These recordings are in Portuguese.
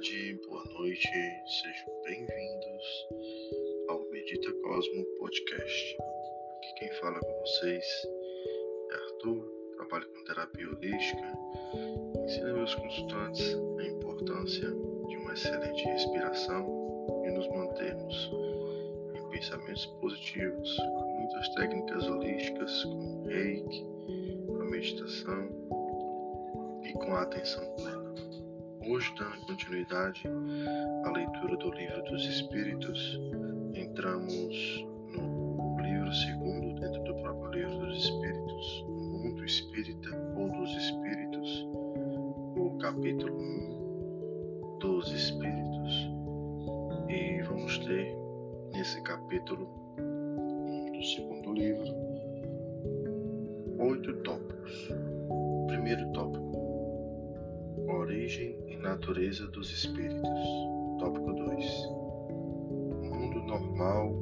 tarde, boa noite, sejam bem-vindos ao Medita Cosmo Podcast. Aqui quem fala com vocês é Arthur, trabalho com terapia holística, ensino meus consultantes a importância de uma excelente respiração e nos mantermos em pensamentos positivos com muitas técnicas holísticas como reiki, a meditação e com a atenção plena. Hoje, dando continuidade à leitura do Livro dos Espíritos, entramos no livro segundo, dentro do próprio Livro dos Espíritos, o Mundo Espírita ou dos Espíritos, o capítulo 1 dos Espíritos. E vamos ter nesse capítulo 1 do segundo livro oito tópicos. Natureza dos espíritos. Tópico 2. Mundo normal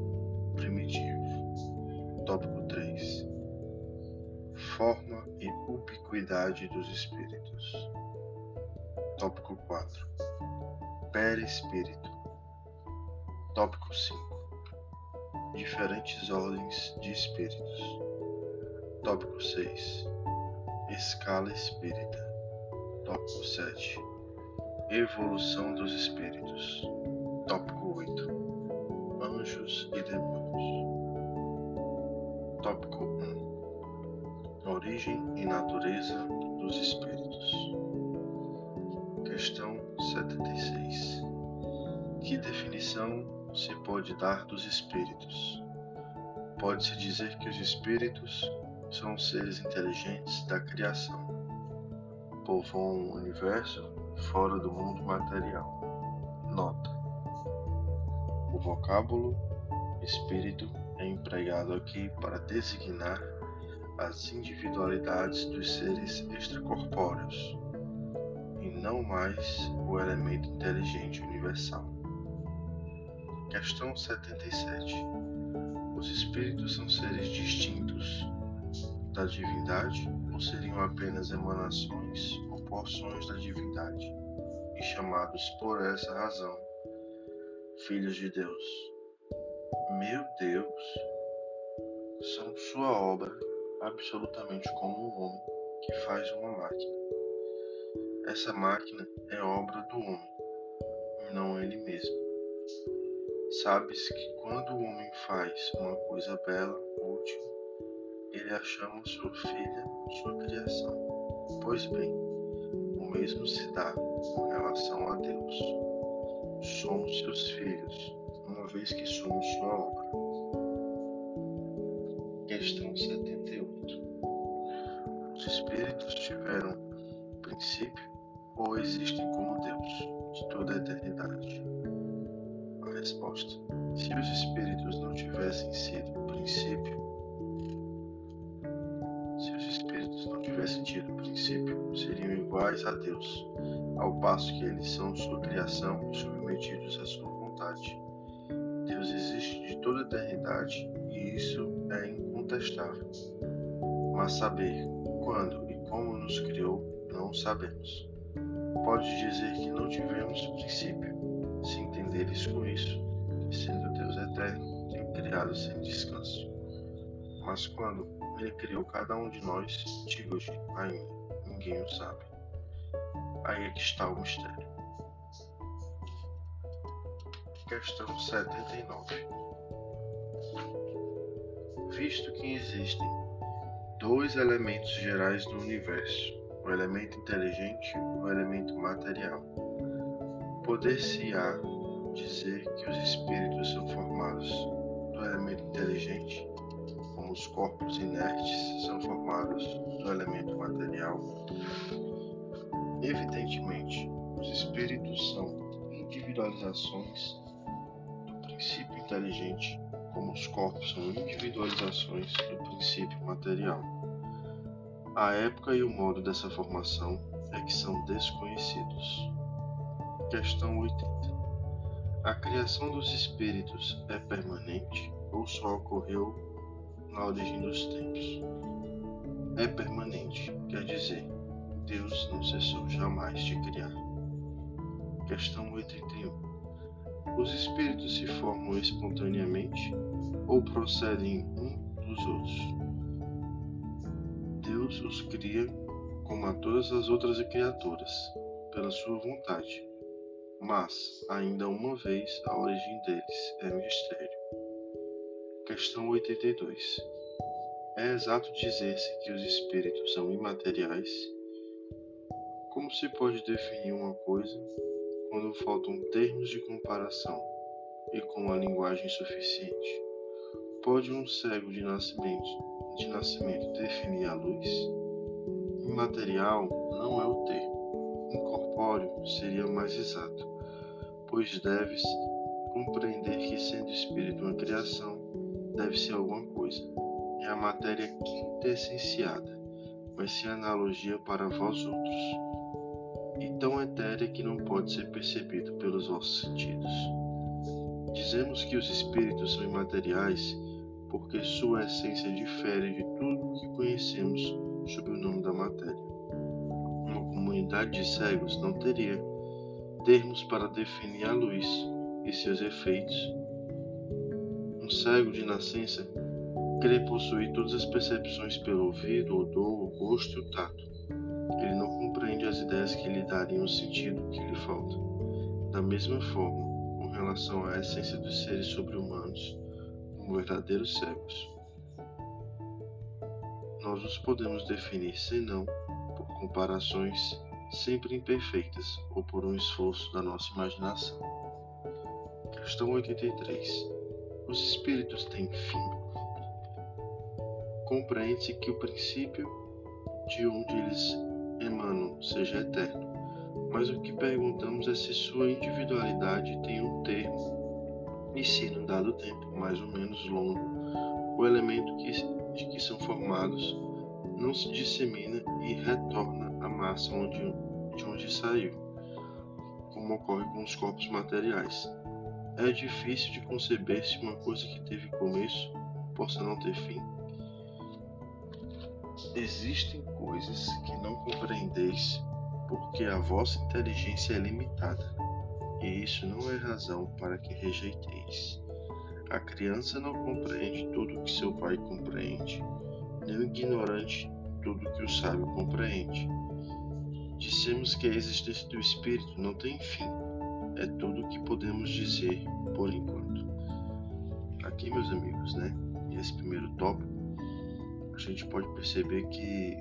primitivo. Tópico 3. Forma e ubiquidade dos espíritos. Tópico 4. Perispírito. Tópico 5. Diferentes ordens de espíritos. Tópico 6. Escala espírita. Tópico 7. Evolução dos espíritos. Tópico 8. Anjos e demônios. Tópico 1. Origem e natureza dos espíritos. Questão 76. Que definição se pode dar dos espíritos? Pode-se dizer que os espíritos são seres inteligentes da criação povoam o universo fora do mundo material. Nota: O vocábulo espírito é empregado aqui para designar as individualidades dos seres extracorpóreos e não mais o elemento inteligente universal. Questão 77. Os espíritos são seres distintos da divindade ou seriam apenas emanações porções da divindade e chamados por essa razão filhos de Deus? Meu Deus, são sua obra absolutamente como um homem que faz uma máquina. Essa máquina é obra do homem, não ele mesmo. Sabes que quando o homem faz uma coisa bela, útil, ele a chama sua filha, sua criação. Pois bem, o mesmo se dá com relação a Deus. Somos seus filhos, uma vez que somos sua obra. Questão 78. Criação submetidos à sua vontade. Deus existe de toda a eternidade e isso é incontestável. Mas saber quando e como nos criou, não sabemos. Pode dizer que não tivemos princípio, se entenderes com isso, que sendo Deus eterno, tem criado sem descanso. Mas quando ele criou cada um de nós, digo-te ainda, ninguém o sabe. Aí é que está o mistério. Questão 79. Visto que existem dois elementos gerais no universo, o elemento inteligente e o elemento material, poder-se-á dizer que os espíritos são formados do elemento inteligente como os corpos inertes são formados do elemento material. Evidentemente, os espíritos são individualizações princípio inteligente, como os corpos são individualizações do princípio material. A época e o modo dessa formação é que são desconhecidos. Questão 80. A criação dos espíritos é permanente ou só ocorreu na origem dos tempos. É permanente, quer dizer, Deus não cessou jamais de criar. Questão 81. Os espíritos se formam espontaneamente ou procedem um dos outros? Deus os cria como a todas as outras criaturas, pela sua vontade. Mas, ainda uma vez, a origem deles é mistério. Questão 82. É exato dizer-se que os espíritos são imateriais? Como se pode definir uma coisa quando faltam termos de comparação e com a linguagem suficiente? Pode um cego de nascimento, de nascimento definir a luz? Imaterial não é o termo. Incorpóreo seria mais exato, pois deves compreender que sendo espírito uma criação, deve ser alguma coisa é a matéria quintessenciada, mas sem analogia para vós outros, e tão etérea que não pode ser percebido pelos vossos sentidos. Dizemos que os espíritos são imateriais porque sua essência difere de tudo que conhecemos sob o nome da matéria. Uma comunidade de cegos não teria termos para definir a luz e seus efeitos. Um cego de nascença crê possuir todas as percepções pelo ouvido, odor, o gosto e o tato. Ele não compreende as ideias que lhe dariam o sentido que lhe falta. Da mesma forma, com relação à essência dos seres sobre-humanos, como verdadeiros cegos. Nós os podemos definir senão por comparações sempre imperfeitas ou por um esforço da nossa imaginação. Questão 83. Os espíritos têm fim? compreende-se que o princípio de onde eles emanam seja eterno, mas o que perguntamos é se sua individualidade tem um termo e se, num dado tempo mais ou menos longo, o elemento que, de que são formados não se dissemina e retorna à massa onde, de onde saiu, como ocorre com os corpos materiais. É difícil de conceber se uma coisa que teve começo possa não ter fim. Existem coisas que não compreendeis porque a vossa inteligência é limitada, e isso não é razão para que rejeiteis. A criança não compreende tudo que seu pai compreende, nem o ignorante tudo que o sábio compreende. Dissemos que a existência do espírito não tem fim, é tudo o que podemos dizer por enquanto. Aqui, meus amigos, né? Esse primeiro tópico a gente pode perceber que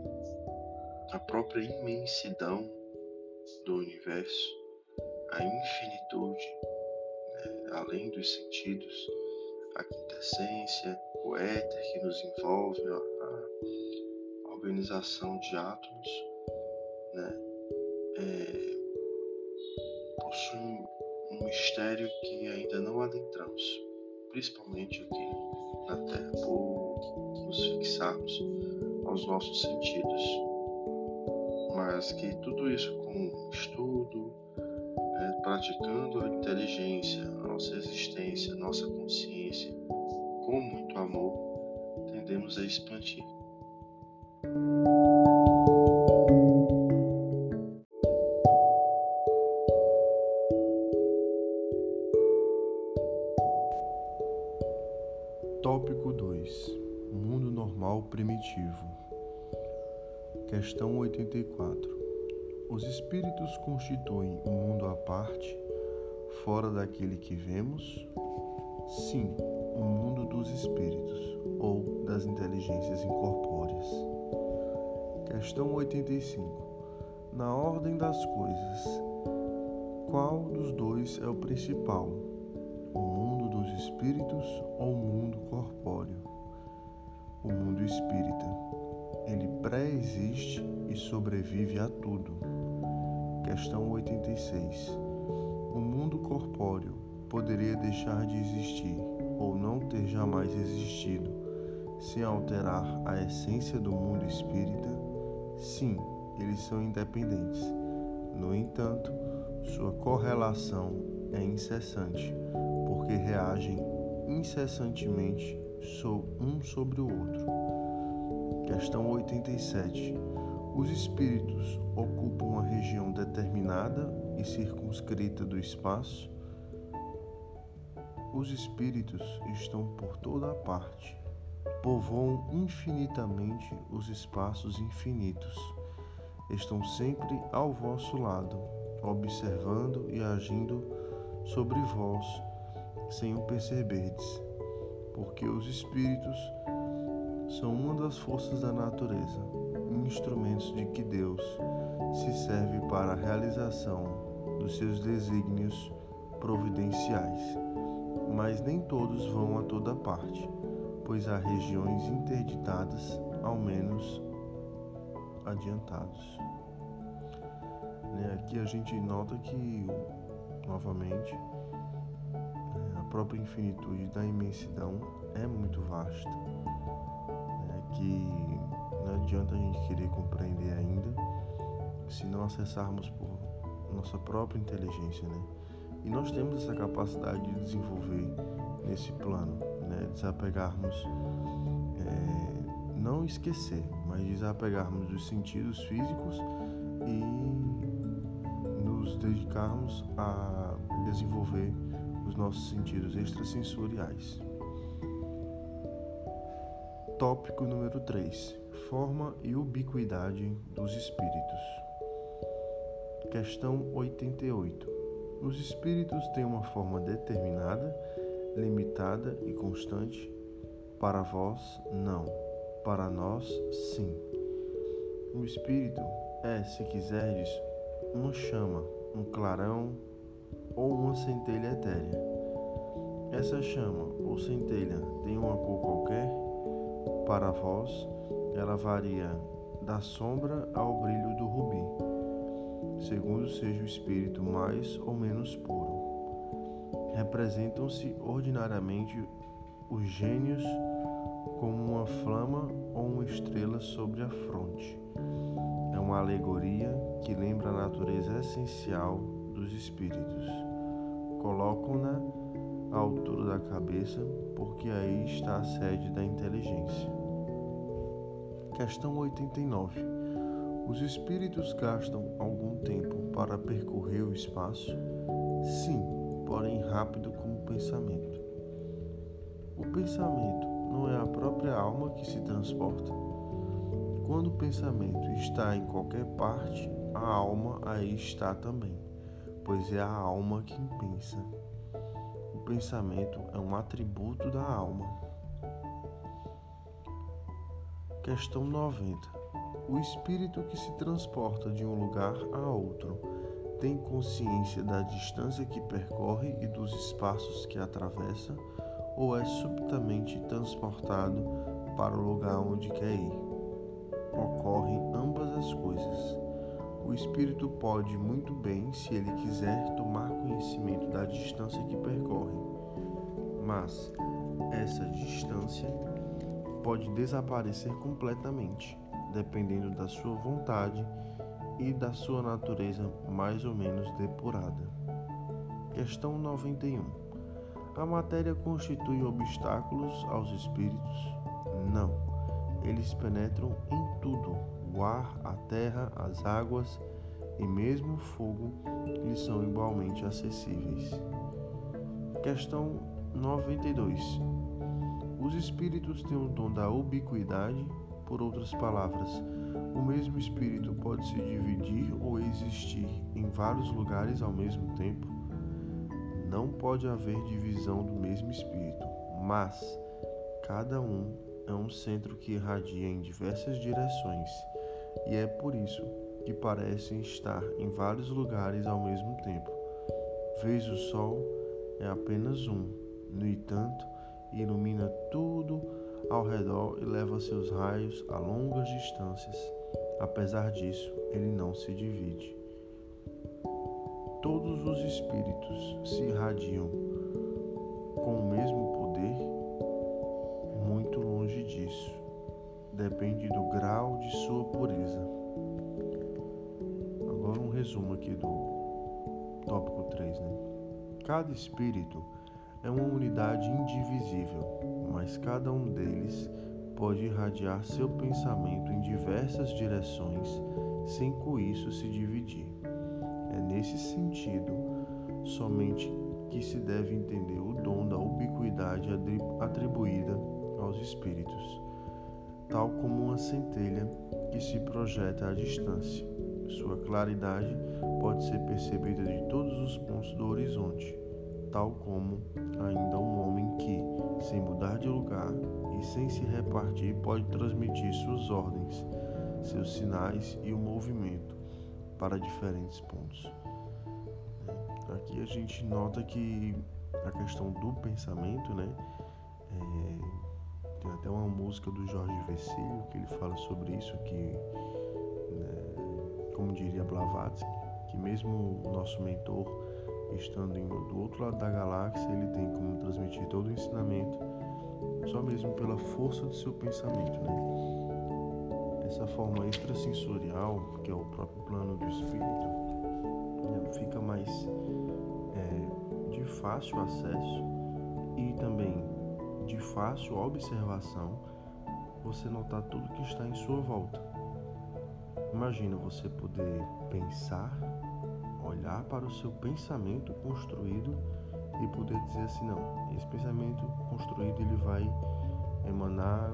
a própria imensidão do universo, a infinitude, né, além dos sentidos, a quintessência, o éter que nos envolve, a, organização de átomos, né, é, possui um mistério que ainda não adentramos, principalmente aqui na Terra, por nos fixarmos aos nossos sentidos, mas que tudo isso com estudo, é, praticando a inteligência, a nossa existência, a nossa consciência, com muito amor, tendemos a expandir. 84. Os espíritos constituem um mundo à parte, fora daquele que vemos? Sim, o um mundo dos espíritos ou das inteligências incorpóreas. Questão 85. Na ordem das coisas, qual dos dois é o principal? O mundo dos espíritos ou o mundo corpóreo? o mundo espírita. Ele pré-existe e sobrevive a tudo. Questão 86. O mundo corpóreo poderia deixar de existir ou não ter jamais existido sem alterar a essência do mundo espírita? Sim, eles são independentes. No entanto, sua correlação é incessante, porque reagem incessantemente um sobre o outro. Questão 87. Os espíritos ocupam uma região determinada e circunscrita do espaço. Os espíritos estão por toda a parte, povoam infinitamente os espaços infinitos, estão sempre ao vosso lado, observando e agindo sobre vós sem o perceberdes, porque os espíritos são uma das forças da natureza, instrumentos de que Deus se serve para a realização dos seus desígnios providenciais. Mas nem todos vão a toda parte, pois há regiões interditadas, ao menos adiantados. Né, aqui a gente nota que, novamente, a própria infinitude da imensidão é muito vasta que não adianta a gente querer compreender ainda se não acessarmos por nossa própria inteligência, né? E nós temos essa capacidade de desenvolver nesse plano, né? Desapegarmos, é, não esquecer, mas desapegarmos dos sentidos físicos e nos dedicarmos a desenvolver os nossos sentidos extrasensoriais. Tópico número 3: Forma e ubiquidade dos espíritos. Questão 88. Os espíritos têm uma forma determinada, limitada e constante? Para vós, não. Para nós, sim. O espírito é, se quiserdes, uma chama, um clarão ou uma centelha etérea. Essa chama ou centelha tem uma cor qualquer? Para vós, ela varia da sombra ao brilho do rubi, segundo seja o espírito mais ou menos puro. Representam-se ordinariamente os gênios como uma flama ou uma estrela sobre a fronte. É uma alegoria que lembra a natureza essencial dos espíritos. Colocam-na à altura da cabeça, porque aí está a sede da inteligência. Questão 89. Os espíritos gastam algum tempo para percorrer o espaço? Sim, porém rápido como o pensamento. O pensamento não é a própria alma que se transporta. Quando o pensamento está em qualquer parte, a alma aí está também, pois é a alma quem pensa pensamento é um atributo da alma. Questão 90. O espírito que se transporta de um lugar a outro tem consciência da distância que percorre e dos espaços que atravessa ou é subitamente transportado para o lugar onde quer ir? Ocorrem ambas as coisas. O espírito pode muito bem, se ele quiser, tomar conhecimento da distância que percorre, mas essa distância pode desaparecer completamente, dependendo da sua vontade e da sua natureza mais ou menos depurada. Questão 91. A matéria constitui obstáculos aos espíritos? Não. Eles penetram em tudo o ar, a terra, as águas e mesmo o fogo lhes são igualmente acessíveis. Questão 92. Os espíritos têm o dom da ubiquidade, por outras palavras, o mesmo espírito pode se dividir ou existir em vários lugares ao mesmo tempo? Não pode haver divisão do mesmo espírito, mas cada um é um centro que irradia em diversas direções e é por isso que parecem estar em vários lugares ao mesmo tempo. Vês o sol é apenas um, no entanto, ilumina tudo ao redor e leva seus raios a longas distâncias. Apesar disso, ele não se divide. Todos os espíritos se irradiam com o mesmo poder? Muito longe disso depende do grau de sua pureza. Agora um resumo aqui do tópico 3, né? Cada espírito é uma unidade indivisível, mas cada um deles pode irradiar seu pensamento em diversas direções sem com isso se dividir. É nesse sentido somente que se deve entender o dom da ubiquidade atribuída aos espíritos, tal como uma centelha que se projeta à distância. Sua claridade pode ser percebida de todos os pontos do horizonte, tal como ainda um homem que, sem mudar de lugar e sem se repartir, pode transmitir suas ordens, seus sinais e o movimento para diferentes pontos. Aqui a gente nota que a questão do pensamento, né? É, tem até uma música do Jorge Vecílio que ele fala sobre isso, que, né, como diria Blavatsky, que mesmo o nosso mentor estando do outro lado da galáxia, ele tem como transmitir todo o ensinamento só mesmo pela força do seu pensamento, né? Essa forma extrasensorial, que é o próprio plano do espírito, né, fica mais é, de fácil acesso e também de fácil observação você notar tudo que está em sua volta. Imagina você poder pensar, olhar para o seu pensamento construído e poder dizer assim, não, esse pensamento construído ele vai emanar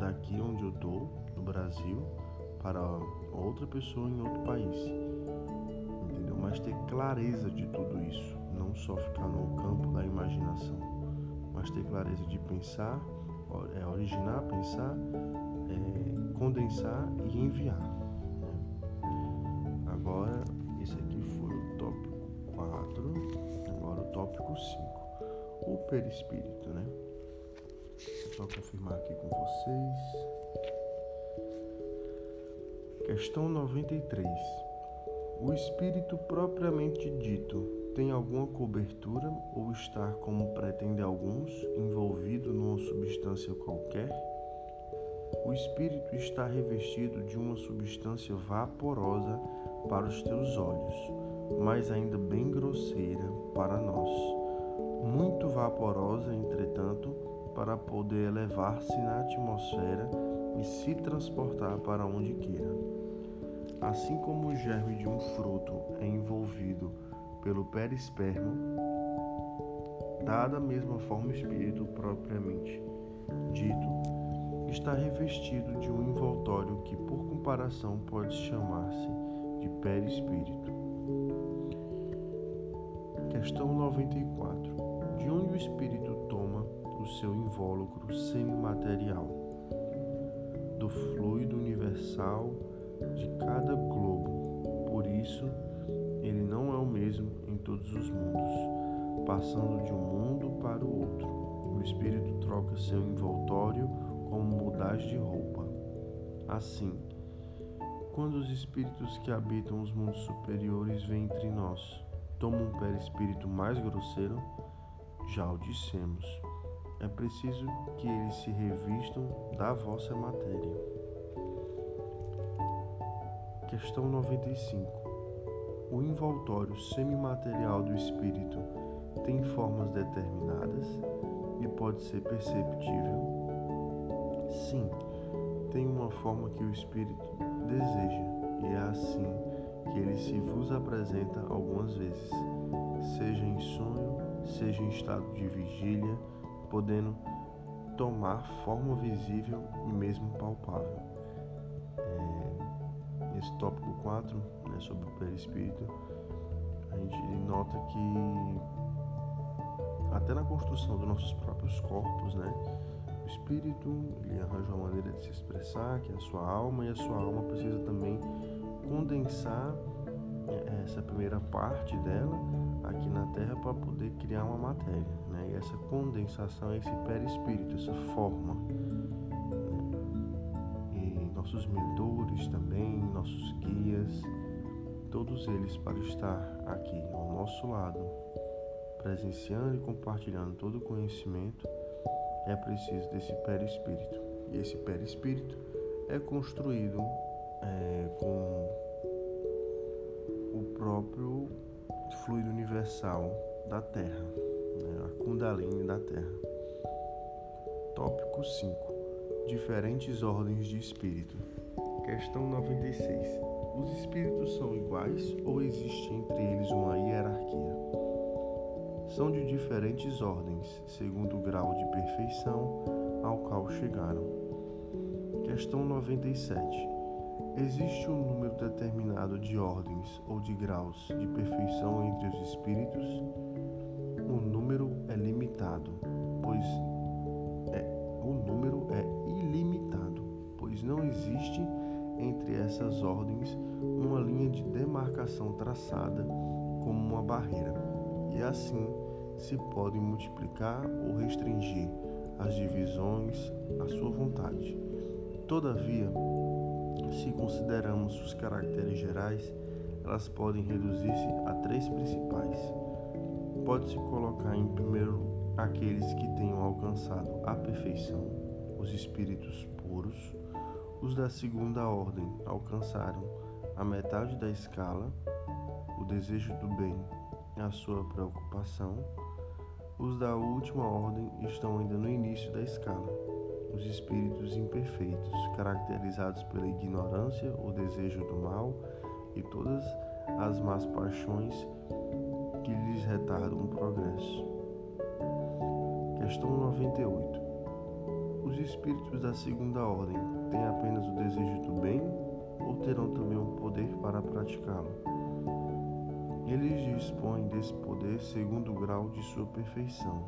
daqui onde eu estou, no Brasil, para outra pessoa em outro país. Entendeu? Mas ter clareza de tudo isso, não só ficar no campo da imaginação, mas ter clareza de pensar, é, originar, pensar, é, condensar e enviar. Tópico 5, o perispírito, né? Só confirmar aqui com vocês. Questão 93. O espírito propriamente dito tem alguma cobertura ou estar, como pretendem alguns, envolvido numa substância qualquer? O espírito está revestido de uma substância vaporosa para os teus olhos, mas ainda bem grosseira para nós. Muito vaporosa, entretanto, para poder elevar-se na atmosfera e se transportar para onde queira. Assim como o germe de um fruto é envolvido pelo perispermo, dada a mesma forma o espírito propriamente dito, está revestido de um envoltório que, por comparação, pode chamar-se de perispírito. Questão 94. De onde o espírito toma o seu invólucro semimaterial? Do fluido universal de cada globo. Por isso, ele não é o mesmo em todos os mundos, passando de um mundo para o outro. O espírito troca seu envoltório como mudagem de roupa. Assim, quando os espíritos que habitam os mundos superiores vêm entre nós, tomam um perispírito mais grosseiro, já o dissemos. É preciso que eles se revistam da vossa matéria. Questão 95. O envoltório semimaterial do espírito tem formas determinadas e pode ser perceptível? Sim, tem uma forma que o espírito deseja e é assim que ele se vos apresenta algumas vezes, seja em sonho, seja em estado de vigília, podendo tomar forma visível e mesmo palpável. Nesse tópico 4, né, sobre o perispírito, a gente nota que até na construção dos nossos próprios corpos, né, o espírito ele arranja uma maneira de se expressar, que é a sua alma, e a sua alma precisa também condensar é, essa primeira parte dela aqui na Terra para poder criar uma matéria, né? E essa condensação é esse perispírito, essa forma nossos mentores também, nossos guias, todos eles para estar aqui ao nosso lado, presenciando e compartilhando todo o conhecimento, é preciso desse perispírito. E esse perispírito é construído é, com próprio fluido universal da Terra, né, a Kundalini da Terra. Tópico 5 diferentes ordens de espírito. Questão 96. Os espíritos são iguais ou existe entre eles uma hierarquia? São de diferentes ordens, segundo o grau de perfeição ao qual chegaram. Questão 97. Existe um número determinado de ordens ou de graus de perfeição entre os espíritos? O número é limitado, pois é, o número é ilimitado, pois não existe entre essas ordens uma linha de demarcação traçada como uma barreira, e assim se podem multiplicar ou restringir as divisões à sua vontade. Todavia, se consideramos os caracteres gerais, elas podem reduzir-se a três principais. Pode-se colocar em primeiro aqueles que tenham alcançado a perfeição, os espíritos puros, os da segunda ordem alcançaram a metade da escala, o desejo do bem e a sua preocupação. Os da última ordem estão ainda no início da escala, os espíritos imperfeitos, caracterizados pela ignorância, o desejo do mal e todas as más paixões que lhes retardam o progresso. Questão 98. Os espíritos da segunda ordem têm apenas o desejo do bem ou terão também o poder para praticá-lo? Eles dispõem desse poder segundo o grau de sua perfeição.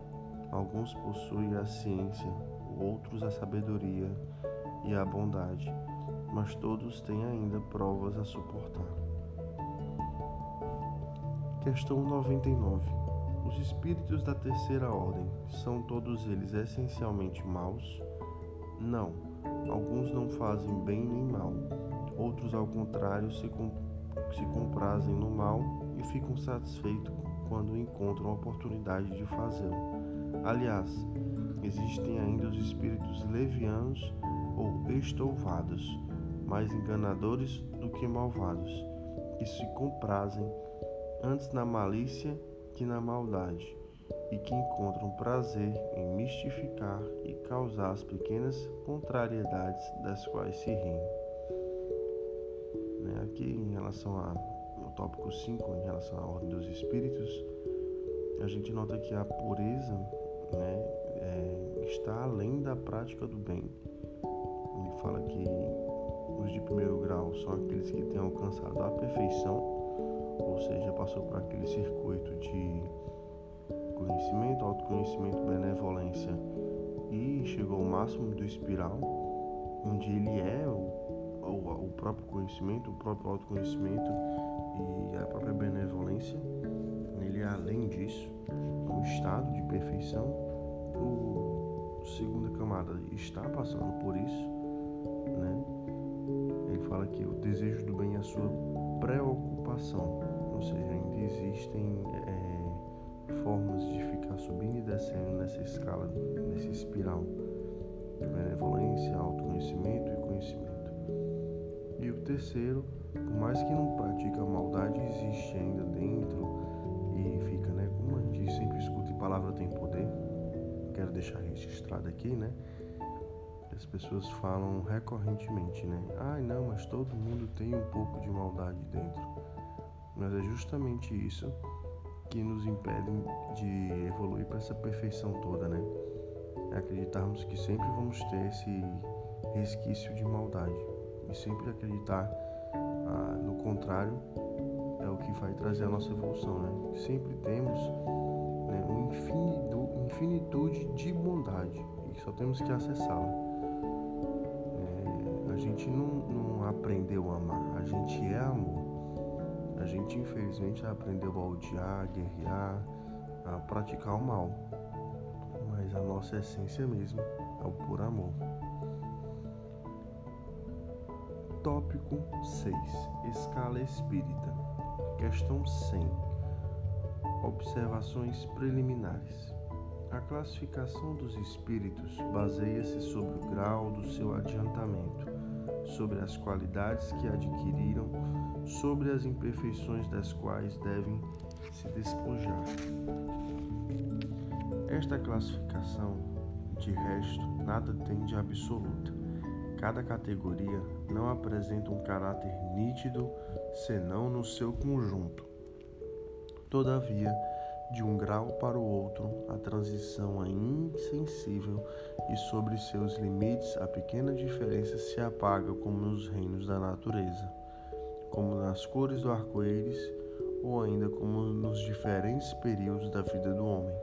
Alguns possuem a ciência, outros a sabedoria e a bondade, mas todos têm ainda provas a suportar. Questão 99. Os espíritos da terceira ordem são todos eles essencialmente maus? Não, alguns não fazem bem nem mal, outros, ao contrário, se, se comprazem no mal e ficam satisfeitos quando encontram a oportunidade de fazê-lo. Aliás, existem ainda os espíritos levianos ou estouvados, mais enganadores do que malvados, que se comprazem antes na malícia que na maldade e que encontram prazer em mistificar e causar as pequenas contrariedades das quais se riem. Né, aqui, em relação ao tópico 5, em relação à ordem dos espíritos, a gente nota que a pureza né, é, está além da prática do bem. Ele fala que os de primeiro grau são aqueles que têm alcançado a perfeição, ou seja, passou por aquele circuito de conhecimento, autoconhecimento, benevolência e chegou ao máximo do espiral, onde ele é o, o, o próprio conhecimento, o próprio autoconhecimento e a própria benevolência. Ele é além disso, um estado de perfeição. O segunda camada está passando por isso, né? Ele fala que o desejo do bem é a sua preocupação, ou seja, ainda existem é, formas de ficar subindo e descendo nessa escala, nessa espiral de benevolência, autoconhecimento e conhecimento. E o terceiro, por mais que não pratique a maldade, existe ainda dentro deixar registrado aqui, né? As pessoas falam recorrentemente, né? Ai, ah, não, mas todo mundo tem um pouco de maldade dentro. Mas é justamente isso que nos impedem de evoluir para essa perfeição toda, né? É acreditarmos que sempre vamos ter esse resquício de maldade e sempre acreditar ah, no contrário é o que vai trazer a nossa evolução, né? Sempre temos né, um infinitu, infinitude de bondade e só temos que acessá-la. É, a gente não, não aprendeu a amar, a gente é amor. A gente infelizmente aprendeu a odiar, a guerrear, a praticar o mal. Mas a nossa essência mesmo é o puro amor. Tópico 6. Escala espírita. Questão 100. Observações preliminares. A classificação dos espíritos baseia-se sobre o grau do seu adiantamento, sobre as qualidades que adquiriram sobre as imperfeições das quais devem se despojar. Esta classificação De resto, nada tem de absoluta. Cada categoria não apresenta um caráter nítido senão no seu conjunto. Todavia, de um grau para o outro, a transição é insensível e sobre seus limites a pequena diferença se apaga como nos reinos da natureza, como nas cores do arco-íris ou ainda como nos diferentes períodos da vida do homem.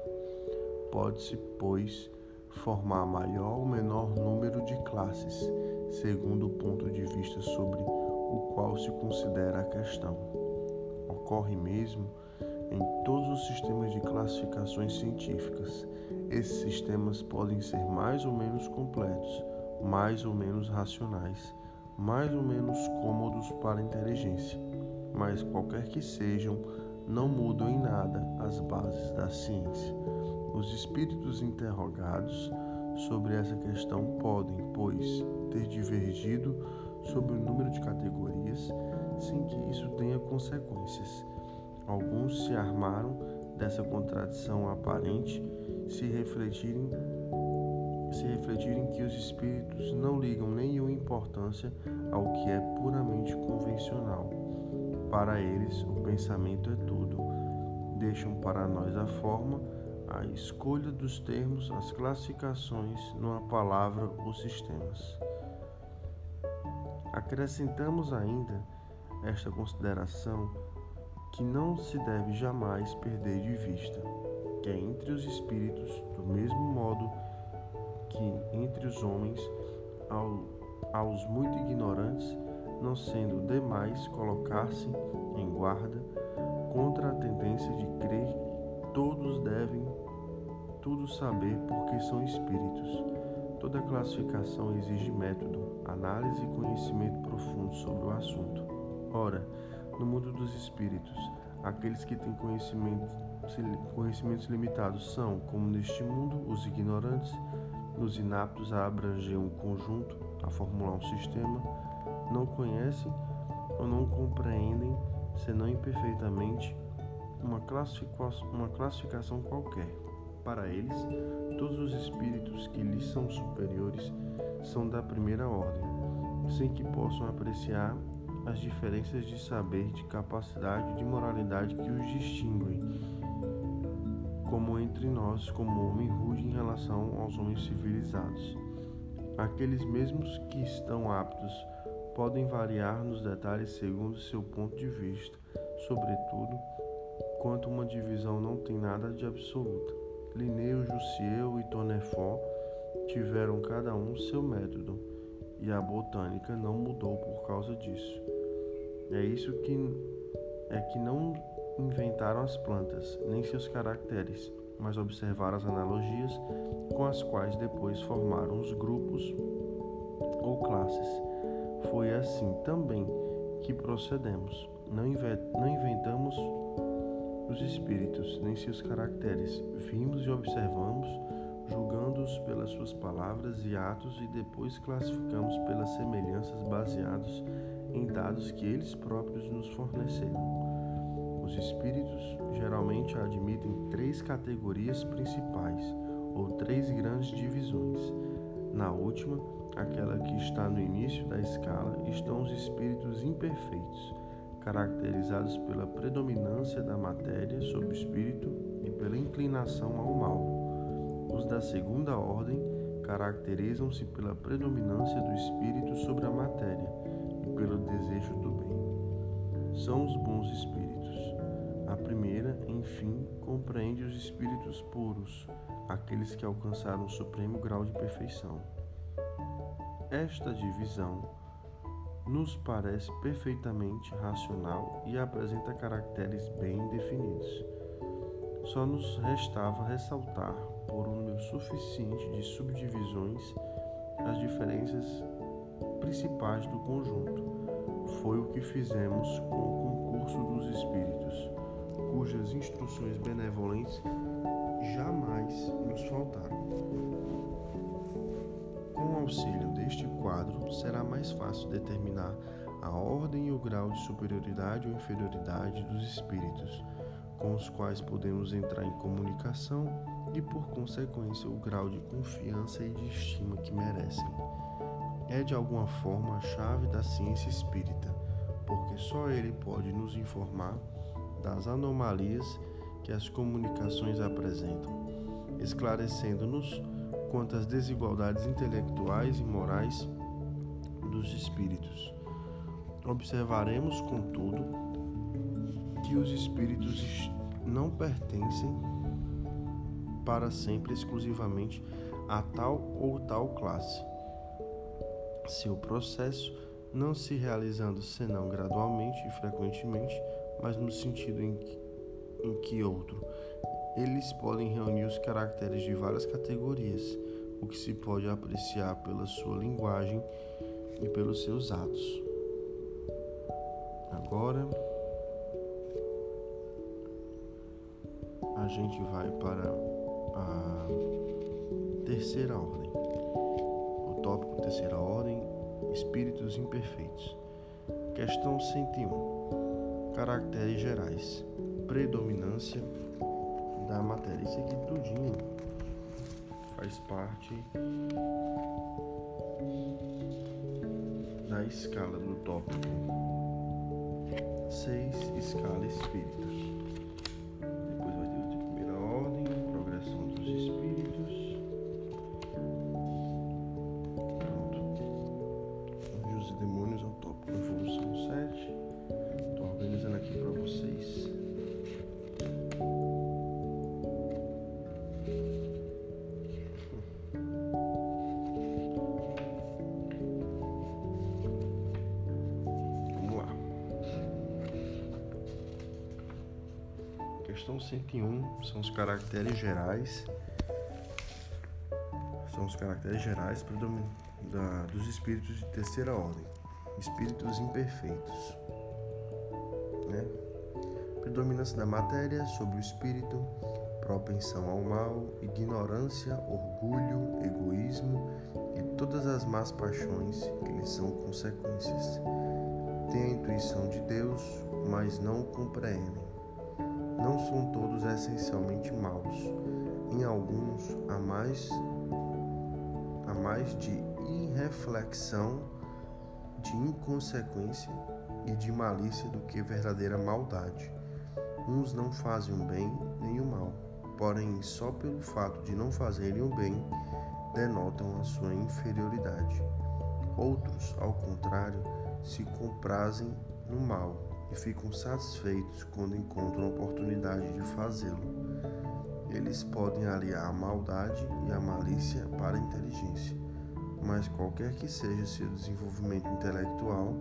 Pode-se, pois, formar maior ou menor número de classes, segundo o ponto de vista sobre o qual se considera a questão. Ocorre mesmo em todos os sistemas de classificações científicas. Esses sistemas podem ser mais ou menos completos, mais ou menos racionais, mais ou menos cômodos para a inteligência, mas qualquer que sejam, não mudam em nada as bases da ciência. Os espíritos interrogados sobre essa questão podem, pois, ter divergido sobre o número de categorias sem que isso tenha consequências. Alguns se armaram dessa contradição aparente se refletirem se refletirem que os espíritos não ligam nenhuma importância ao que é puramente convencional. Para eles, o pensamento é tudo. Deixam para nós a forma, a escolha dos termos, as classificações, numa palavra, os sistemas. Acrescentamos ainda esta consideração que não se deve jamais perder de vista, que é entre os espíritos, do mesmo modo que entre os homens, ao, aos muito ignorantes, não sendo demais colocar-se em guarda contra a tendência de crer que todos devem tudo saber porque são espíritos. Toda classificação exige método, análise e conhecimento profundo sobre o assunto. Ora, no mundo dos espíritos, aqueles que têm conhecimentos, limitados são, como neste mundo, os ignorantes, os inaptos a abranger um conjunto, a formular um sistema, não conhecem ou não compreendem, senão imperfeitamente, uma uma classificação qualquer. Para eles, todos os espíritos que lhes são superiores são da primeira ordem, sem que possam apreciar as diferenças de saber, de capacidade, de moralidade que os distinguem, como entre nós, como homem rude em relação aos homens civilizados. Aqueles mesmos que estão aptos podem variar nos detalhes segundo seu ponto de vista, sobretudo quanto uma divisão não tem nada de absoluta. Linneu, Jussieu e Tonefó tiveram cada um seu método, e a botânica não mudou por causa disso. É isso que é que não inventaram as plantas, nem seus caracteres, mas observaram as analogias com as quais depois formaram os grupos ou classes. Foi assim também que procedemos. Não, inventamos os espíritos, nem seus caracteres. Vimos e observamos, julgando-os pelas suas palavras e atos, e depois classificamos pelas semelhanças baseados em dados que eles próprios nos forneceram. Os espíritos geralmente admitem três categorias principais, ou três grandes divisões. Na última, aquela que está no início da escala, estão os espíritos imperfeitos, caracterizados pela predominância da matéria sobre o espírito e pela inclinação ao mal. Os da segunda ordem caracterizam-se pela predominância do espírito sobre a matéria pelo desejo do bem. São os bons espíritos. A primeira, enfim, compreende os espíritos puros, aqueles que alcançaram o supremo grau de perfeição. Esta divisão nos parece perfeitamente racional e apresenta caracteres bem definidos. Só nos restava ressaltar, por um número suficiente de subdivisões, as diferenças principais do conjunto. Foi o que fizemos com o concurso dos espíritos, cujas instruções benevolentes jamais nos faltaram. Com o auxílio deste quadro, será mais fácil determinar a ordem e o grau de superioridade ou inferioridade dos espíritos, com os quais podemos entrar em comunicação e, por consequência, o grau de confiança e de estima que merecem. É de alguma forma a chave da ciência espírita, porque só ele pode nos informar das anomalias que as comunicações apresentam, esclarecendo-nos quanto às desigualdades intelectuais e morais dos espíritos. Observaremos, contudo, que os espíritos não pertencem para sempre exclusivamente a tal ou tal classe. Seu processo não se realizando senão gradualmente e frequentemente, mas no sentido em que, em que outro. Eles podem reunir os caracteres de várias categorias, o que se pode apreciar pela sua linguagem e pelos seus atos. Agora a gente vai para a terceira ordem. Tópico terceira ordem, espíritos imperfeitos. Questão 101. Caracteres gerais. Predominância da matéria. Isso aqui tudinho faz parte da escala do tópico 6, escala espírita. São os caracteres gerais. São os caracteres gerais da, dos espíritos de terceira ordem, espíritos imperfeitos. Né? Predominância da matéria sobre o espírito, propensão ao mal, ignorância, orgulho, egoísmo e todas as más paixões que lhes são consequências. Tem a intuição de Deus, mas não o compreendem não são todos essencialmente maus. Em alguns há mais, há mais de irreflexão, de inconsequência e de malícia do que verdadeira maldade. Uns não fazem o bem nem o mal, porém, só pelo fato de não fazerem o bem, denotam a sua inferioridade. Outros, ao contrário, se comprazem no mal e ficam satisfeitos quando encontram a oportunidade de fazê-lo. Eles podem aliar a maldade e a malícia para a inteligência, mas qualquer que seja seu desenvolvimento intelectual,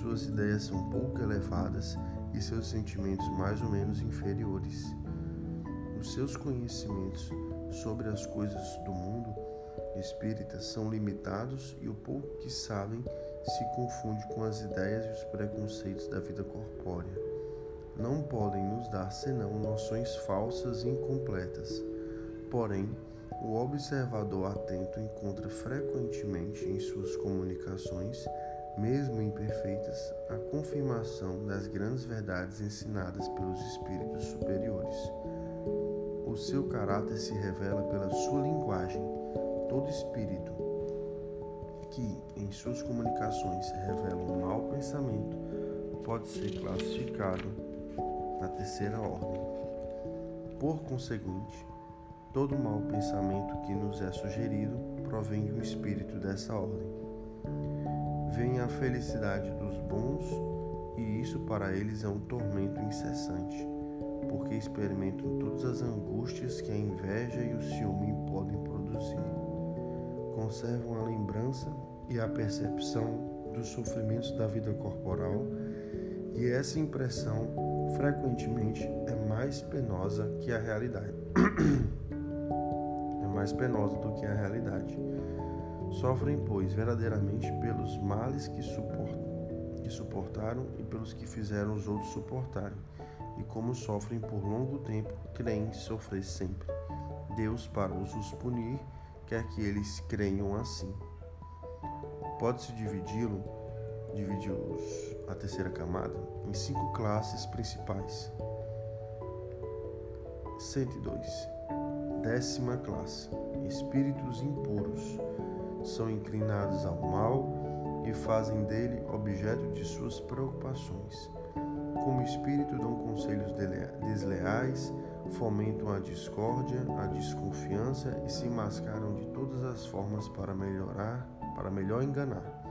suas ideias são pouco elevadas e seus sentimentos mais ou menos inferiores. Os seus conhecimentos sobre as coisas do mundo espíritas são limitados e o pouco que sabem se confunde com as ideias e os preconceitos da vida corpórea. Não podem nos dar senão noções falsas e incompletas. Porém, o observador atento encontra frequentemente em suas comunicações, mesmo imperfeitas, a confirmação das grandes verdades ensinadas pelos espíritos superiores. O seu caráter se revela pela sua linguagem. Todo espírito que em suas comunicações revela um mau pensamento pode ser classificado na terceira ordem. Por conseguinte, todo mau pensamento que nos é sugerido provém de um espírito dessa ordem. Vem a felicidade dos bons e isso para eles é um tormento incessante, porque experimentam todas as angústias que a inveja e o ciúme podem produzir conservam a lembrança e a percepção dos sofrimentos da vida corporal, e essa impressão frequentemente é mais penosa que a realidade. é mais penosa do que a realidade. Sofrem, pois, verdadeiramente pelos males que, que suportaram e pelos que fizeram os outros suportarem. E como sofrem por longo tempo, creem sofrer sempre. Deus, para os punir, quer que eles creiam assim. Pode-se dividi-lo, dividir os, a terceira camada, em cinco classes principais. 102. Décima classe: Espíritos impuros. São inclinados ao mal e fazem dele objeto de suas preocupações. Como espírito, dão conselhos desleais, fomentam a discórdia, a desconfiança e se mascaram todas as formas para melhorar, para melhor enganar.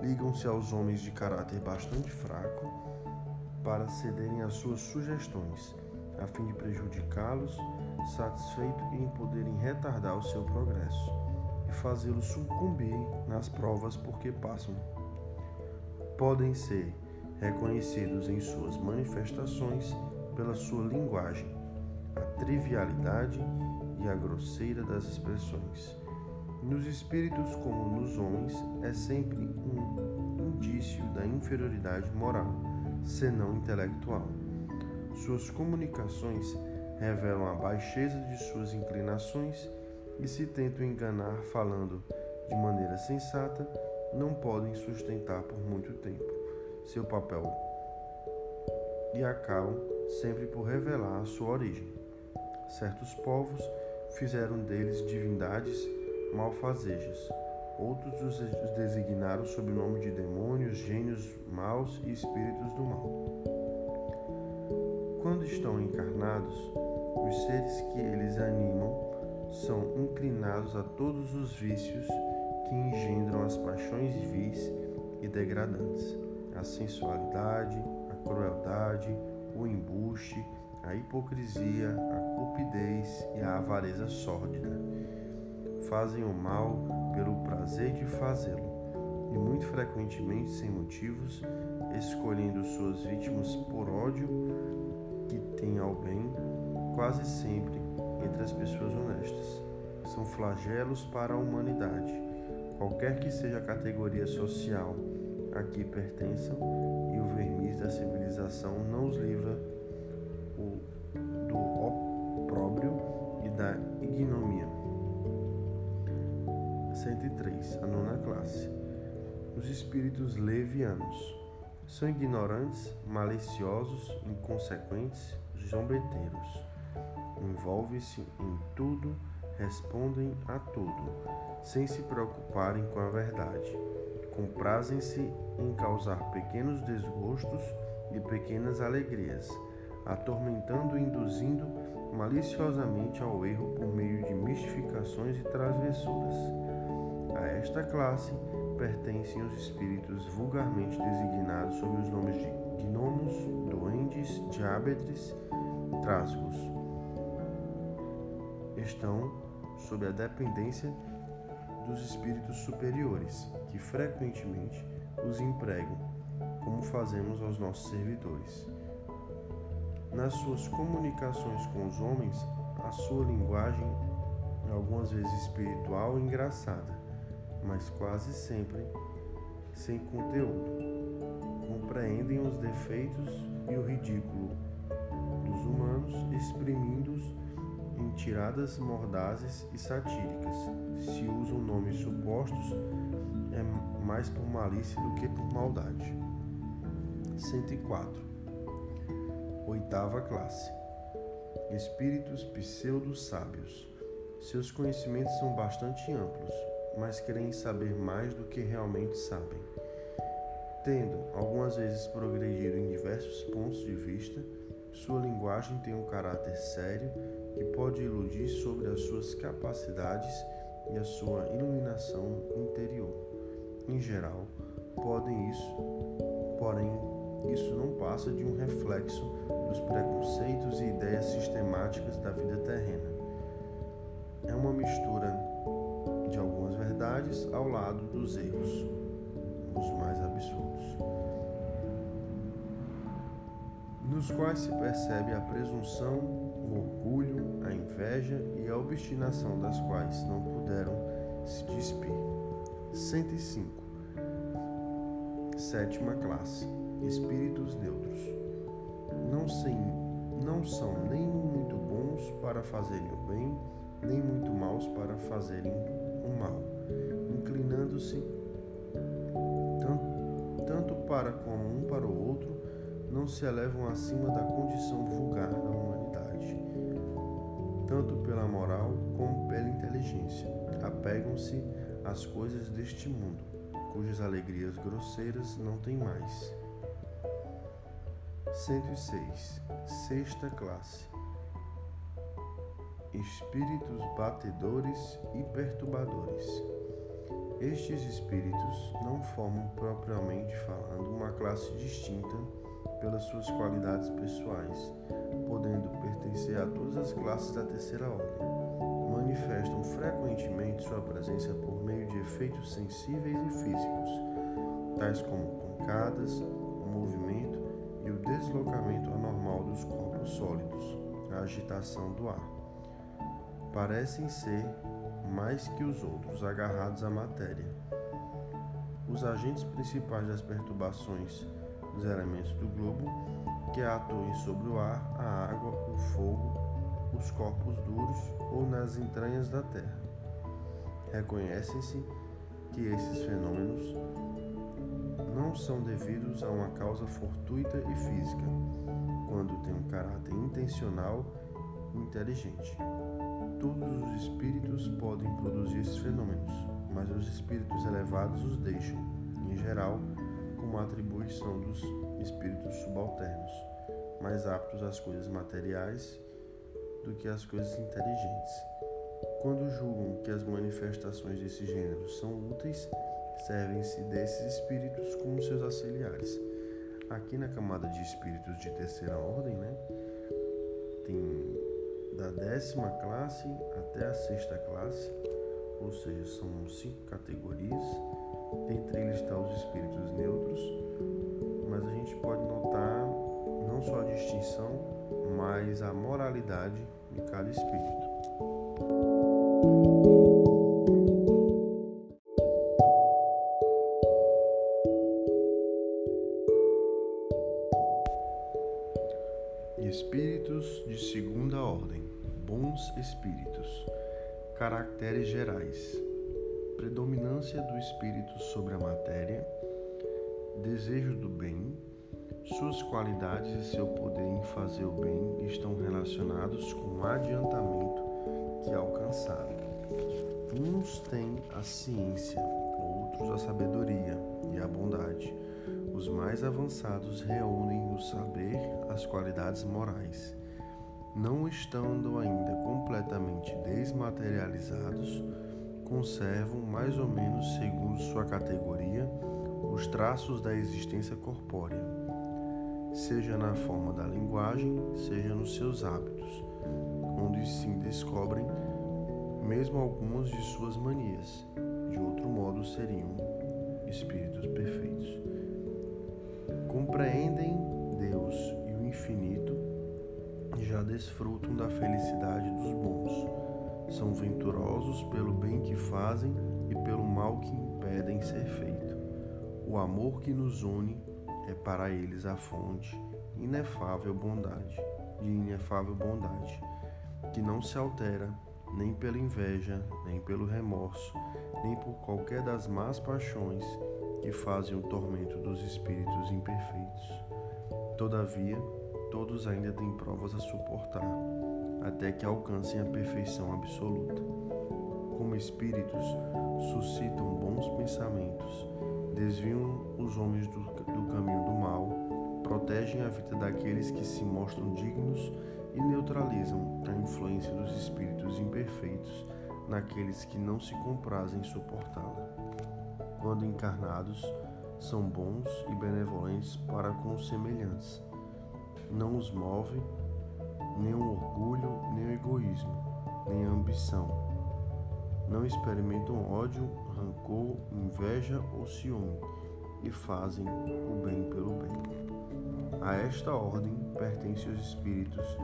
Ligam-se aos homens de caráter bastante fraco para cederem às suas sugestões, a fim de prejudicá-los, satisfeito em poderem retardar o seu progresso e fazê-los sucumbirem nas provas porque passam. Podem ser reconhecidos em suas manifestações pela sua linguagem, a trivialidade e a grosseira das expressões. Nos espíritos, como nos homens, é sempre um indício da inferioridade moral, senão intelectual. Suas comunicações revelam a baixeza de suas inclinações e se tentam enganar falando de maneira sensata, não podem sustentar por muito tempo seu papel e acabam sempre por revelar a sua origem. Certos povos fizeram deles divindades malfazejas. Outros os designaram sob o nome de demônios, gênios maus e espíritos do mal. Quando estão encarnados, os seres que eles animam são inclinados a todos os vícios que engendram as paixões vis e degradantes, a sensualidade, a crueldade, o embuste, a hipocrisia, a cupidez e a avareza sórdida. Fazem o mal pelo prazer de fazê-lo e muito frequentemente sem motivos, escolhendo suas vítimas por ódio que tem ao bem, quase sempre entre as pessoas honestas. São flagelos para a humanidade, qualquer que seja a categoria social a que pertençam, e o verniz da civilização não os livra do da ignomia. 103. A nona classe. Os espíritos levianos. São ignorantes, maliciosos, inconsequentes, zombeteiros. Envolvem-se em tudo, respondem a tudo, sem se preocuparem com a verdade comprazem-se em causar pequenos desgostos e pequenas alegrias, atormentando e induzindo maliciosamente ao erro por meio de mistificações e travessuras. A esta classe pertencem os espíritos vulgarmente designados sob os nomes de gnomos, duendes, diábetres, trasgos. Estão sob a dependência dos espíritos superiores, que frequentemente os empregam, como fazemos aos nossos servidores. Nas suas comunicações com os homens, a sua linguagem é algumas vezes espiritual e engraçada, mas quase sempre sem conteúdo. Compreendem os defeitos e o ridículo dos humanos, exprimindo-os em tiradas mordazes e satíricas. Se usam nomes supostos, é mais por malícia do que por maldade. 104. Oitava classe. Espíritos pseudo-sábios. Seus conhecimentos são bastante amplos, mas querem saber mais do que realmente sabem. Tendo algumas vezes progredido em diversos pontos de vista, sua linguagem tem um caráter sério que pode iludir sobre as suas capacidades e a sua iluminação interior. Em geral, podem isso, porém, isso não passa de um reflexo dos preconceitos e ideias sistemáticas da vida terrena. É uma mistura de algumas verdades ao lado dos erros, os mais absurdos nos quais se percebe a presunção, o orgulho, a inveja e a obstinação das quais não puderam se despir. 105. Sétima classe: Espíritos neutros. Não, sem, não são nem muito bons para fazerem o bem, nem muito maus para fazerem o mal, inclinando-se tanto, tanto para como um para o outro não se elevam acima da condição vulgar da humanidade. tanto pela moral como pela inteligência. Apegam-se às coisas deste mundo, cujas alegrias grosseiras não têm mais. 106. Sexta classe. Espíritos batedores e perturbadores. Estes espíritos não formam propriamente falando uma classe distinta pelas suas qualidades pessoais, podendo pertencer a todas as classes da terceira ordem. Manifestam frequentemente sua presença por meio de efeitos sensíveis e físicos, tais como pancadas, o movimento e o deslocamento anormal dos corpos sólidos, a agitação do ar. Parecem ser mais que os outros agarrados à matéria. Os agentes principais das perturbações os elementos do globo que atuem sobre o ar, a água, o fogo, os corpos duros ou nas entranhas da terra. Reconhecem-se que esses fenômenos não são devidos a uma causa fortuita e física, quando tem um caráter intencional e inteligente. Todos os espíritos podem produzir esses fenômenos, mas os espíritos elevados os deixam, em geral, como atribuição dos espíritos subalternos, mais aptos às coisas materiais do que às coisas inteligentes. Quando julgam que as manifestações desse gênero são úteis, servem-se desses espíritos como seus auxiliares. Aqui na camada de espíritos de terceira ordem, né, tem da décima classe até a sexta classe, ou seja, são cinco categorias Dentre eles estão os espíritos neutros, mas a gente pode notar não só a distinção, mas a moralidade de cada espírito. Gerais predominância do espírito sobre a matéria, desejo do bem, suas qualidades e seu poder em fazer o bem estão relacionados com o adiantamento que alcançaram. Uns têm a ciência, outros a sabedoria e a bondade. Os mais avançados reúnem no saber as qualidades morais. Não estando ainda completamente desmaterializados, conservam, mais ou menos segundo sua categoria, os traços da existência corpórea, seja na forma da linguagem, seja nos seus hábitos, onde se descobrem mesmo algumas de suas manias. De outro modo, seriam espíritos perfeitos. Compreendem Deus e o infinito e já desfrutam da felicidade dos bons são venturosos pelo bem que fazem e pelo mal que impedem ser feito. O amor que nos une é para eles a fonte inefável bondade, de inefável bondade, que não se altera nem pela inveja, nem pelo remorso, nem por qualquer das más paixões que fazem o tormento dos espíritos imperfeitos. Todavia, todos ainda têm provas a suportar até que alcancem a perfeição absoluta. Como espíritos, suscitam bons pensamentos, desviam os homens do, do caminho do mal, protegem a vida daqueles que se mostram dignos e neutralizam a influência dos espíritos imperfeitos naqueles que não se comprazem em suportá-la. Quando encarnados, são bons e benevolentes para com os semelhantes. Não os move nem o orgulho, nem o egoísmo, nem a ambição. Não experimentam ódio, rancor, inveja ou ciúme e fazem o bem pelo bem. A esta ordem pertencem os espíritos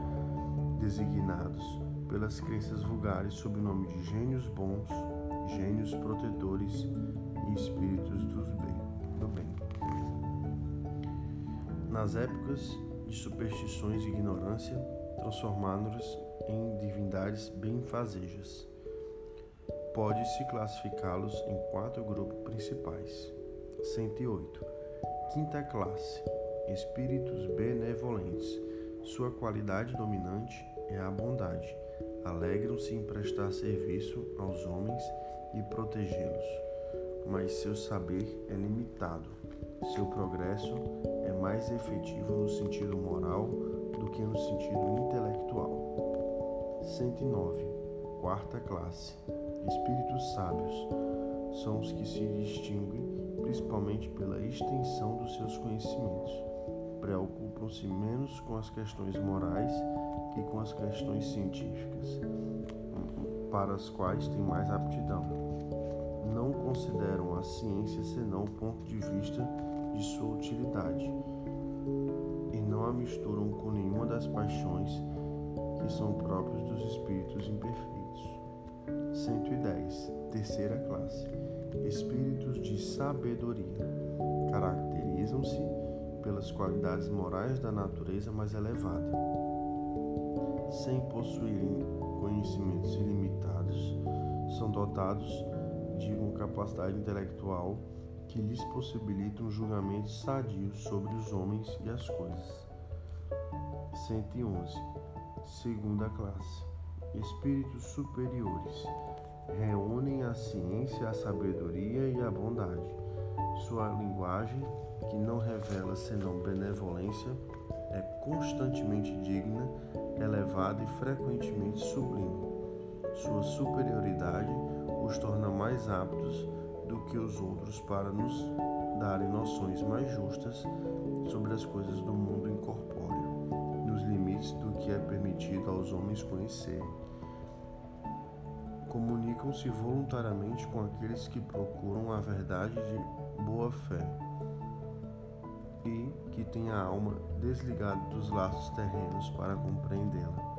designados pelas crenças vulgares sob o nome de gênios bons, gênios protetores e espíritos bem, do bem. Nas épocas de superstições e ignorância, transformando-os em divindades benfazejas. Pode-se classificá-los em quatro grupos principais. 108. Quinta classe: Espíritos benevolentes. Sua qualidade dominante é a bondade. alegram-se em prestar serviço aos homens e protegê-los, mas seu saber é limitado. Seu progresso é mais efetivo no sentido moral que no sentido intelectual. 109. Quarta classe. Espíritos sábios são os que se distinguem principalmente pela extensão dos seus conhecimentos. Preocupam-se menos com as questões morais que com as questões científicas, para as quais têm mais aptidão. Não consideram a ciência senão o ponto de vista de sua utilidade a misturam com nenhuma das paixões que são próprios dos espíritos imperfeitos. 110. Terceira classe. Espíritos de sabedoria. Caracterizam-se pelas qualidades morais da natureza mais elevada. Sem possuírem conhecimentos ilimitados, são dotados de uma capacidade intelectual que lhes possibilita um julgamento sadio sobre os homens e as coisas. 111. Segunda classe. Espíritos superiores. Reúnem a ciência, a sabedoria e a bondade. Sua linguagem, que não revela senão benevolência, é constantemente digna, elevada e frequentemente sublime. Sua superioridade os torna mais aptos do que os outros para nos darem noções mais justas sobre as coisas do mundo incorpóreo, do que é permitido aos homens conhecerem. Comunicam-se voluntariamente com aqueles que procuram a verdade de boa fé e que têm a alma desligada dos laços terrenos para compreendê-la.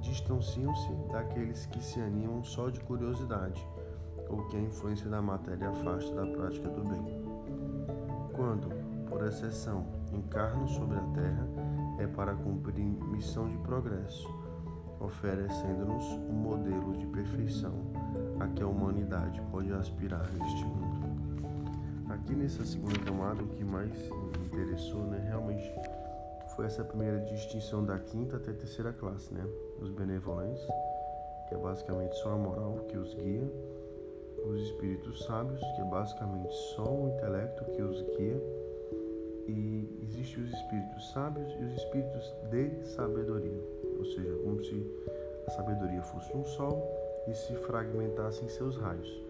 Distanciam-se daqueles que se animam só de curiosidade ou que a influência da matéria afasta da prática do bem. Quando, por exceção, encarnam sobre a terra, é para cumprir missão de progresso, oferecendo-nos um modelo de perfeição a que a humanidade pode aspirar neste mundo. Aqui nessa segunda camada, o que mais me interessou, né, realmente foi essa primeira distinção da quinta até terceira classe, né, os benevolentes, que é basicamente só a moral que os guia. Os espíritos sábios, que é basicamente só o intelecto que os guia, e existem os espíritos sábios e os espíritos de sabedoria, ou seja, como se a sabedoria fosse um sol e se fragmentasse em seus raios.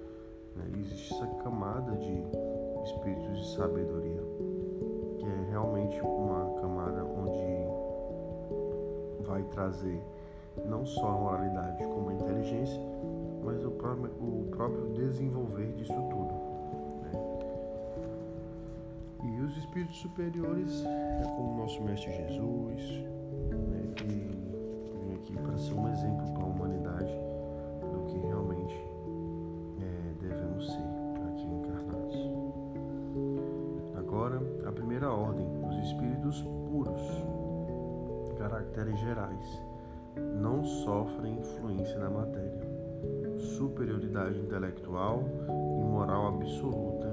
Né? Existe essa camada de espíritos de sabedoria, que é realmente uma camada onde vai trazer não só a moralidade como a inteligência, mas o próprio, o próprio desenvolver disso tudo. Os espíritos superiores. É como o nosso Mestre Jesus, né, que vem aqui para ser um exemplo para a humanidade do que realmente é, devemos ser aqui encarnados. Agora, a primeira ordem, os espíritos puros, caracteres gerais, não sofrem influência na matéria. Superioridade intelectual e moral absoluta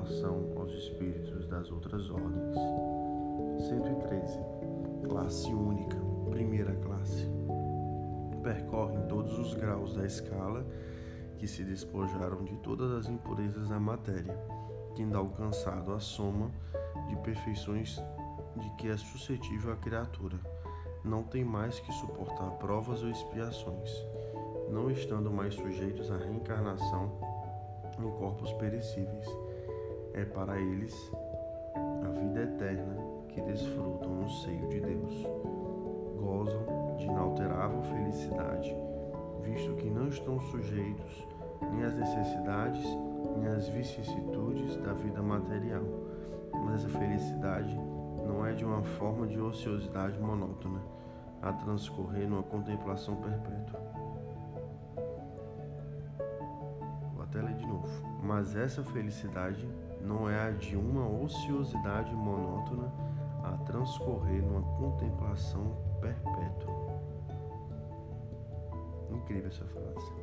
relação aos espíritos das outras ordens. 113. Classe única, primeira classe. Percorrem todos os graus da escala que se despojaram de todas as impurezas da matéria, tendo alcançado a soma de perfeições de que é suscetível a criatura. Não tem mais que suportar provas ou expiações não estando mais sujeitos à reencarnação em corpos perecíveis. É para eles a vida eterna que desfrutam no seio de Deus. Gozam de inalterável felicidade, visto que não estão sujeitos nem às necessidades nem às vicissitudes da vida material. Mas essa felicidade não é de uma forma de ociosidade monótona, a transcorrer numa contemplação perpétua. até ler de novo. Mas essa felicidade não é a de uma ociosidade monótona a transcorrer numa contemplação perpétua. Incrível essa frase.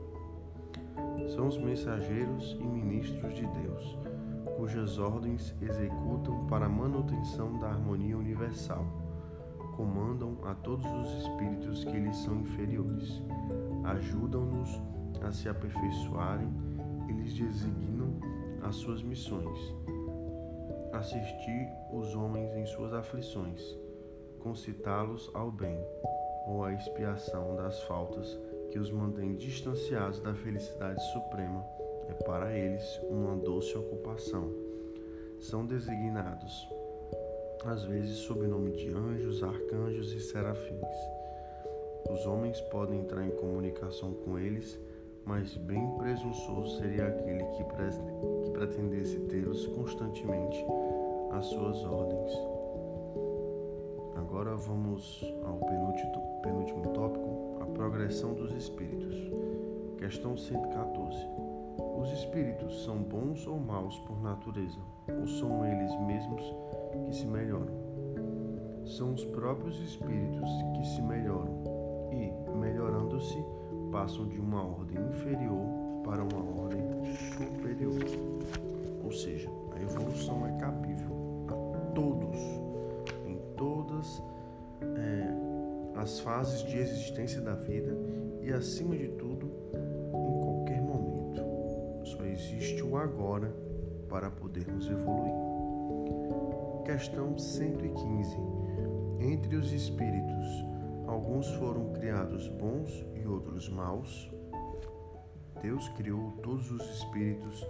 São os mensageiros e ministros de Deus, cujas ordens executam para a manutenção da harmonia universal, comandam a todos os espíritos que lhes são inferiores, ajudam-nos a se aperfeiçoarem e lhes designam as suas missões. Assistir os homens em suas aflições, concitá-los ao bem ou à expiação das faltas que os mantém distanciados da felicidade suprema é para eles uma doce ocupação. São designados, às vezes, sob o nome de anjos, arcanjos e serafins. Os homens podem entrar em comunicação com eles, mas bem presunçoso seria aquele que, que pretendesse tê-los constantemente às suas ordens. Agora vamos ao penúltimo, penúltimo tópico, a progressão dos espíritos. Questão 114. Os espíritos são bons ou maus por natureza, ou são eles mesmos que se melhoram? São os próprios espíritos que se melhoram e, melhorando-se, passam de uma ordem inferior para uma ordem superior. Ou seja, a evolução é cabível a todos, em todas é, as fases de existência da vida e, acima de tudo, em qualquer momento. Só existe o agora para podermos evoluir. Questão 115. Entre os espíritos, Alguns foram criados bons outros maus. Deus criou todos os espíritos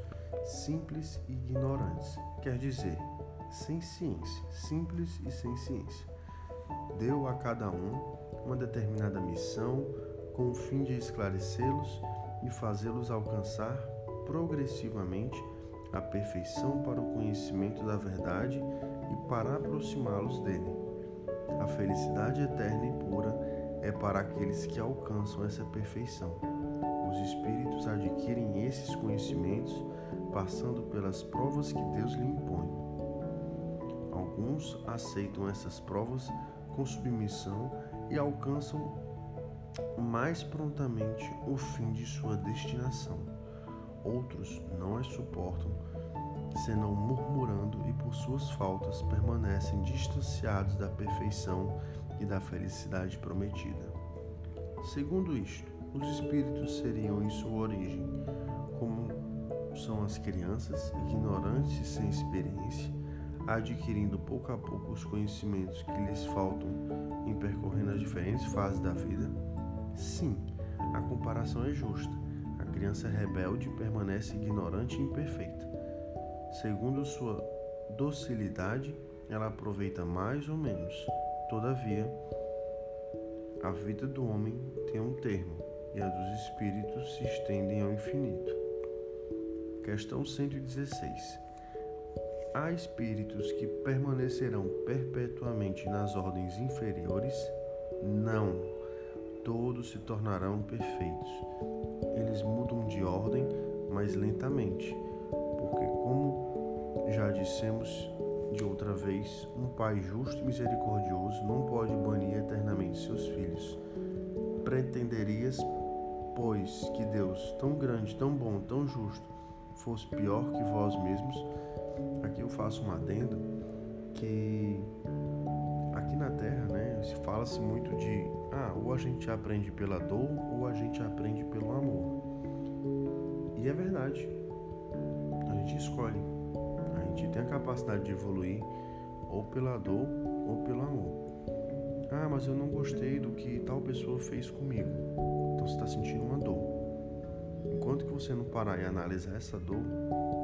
simples e ignorantes, quer dizer, sem ciência, simples e sem ciência. Deu a cada um uma determinada missão com o fim de esclarecê-los e fazê-los alcançar progressivamente a perfeição para o conhecimento da verdade e para aproximá-los dele. A felicidade eterna e pura é para aqueles que alcançam essa perfeição. Os espíritos adquirem esses conhecimentos passando pelas provas que Deus lhe impõe. Alguns aceitam essas provas com submissão e alcançam mais prontamente o fim de sua destinação. Outros não as suportam senão murmurando e por suas faltas permanecem distanciados da perfeição e da felicidade prometida. Segundo isto, os espíritos seriam em sua origem, como são as crianças, ignorantes e sem experiência, adquirindo pouco a pouco os conhecimentos que lhes faltam em percorrendo as diferentes fases da vida? Sim, a comparação é justa. A criança rebelde permanece ignorante e imperfeita Segundo sua docilidade, ela aproveita mais ou menos. Todavia, a vida do homem tem um termo e a dos espíritos se estendem ao infinito. Questão 116. Há espíritos que permanecerão perpetuamente nas ordens inferiores? Não. Todos se tornarão perfeitos. Eles mudam de ordem, mas lentamente porque, como já dissemos de outra vez, um pai justo e misericordioso não pode banir eternamente seus filhos. Pretenderias, pois, que Deus, tão grande, tão bom, tão justo, fosse pior que vós mesmos? Aqui eu faço um adendo que aqui na Terra, né, se fala-se muito de ah, ou a gente aprende pela dor ou a gente aprende pelo amor. E é verdade gente escolhe. Gente tem a capacidade de evoluir ou pela dor ou pelo amor. Ah, mas eu não gostei do que tal pessoa fez comigo. Então você está sentindo uma dor. Enquanto que você não parar e analisar essa dor,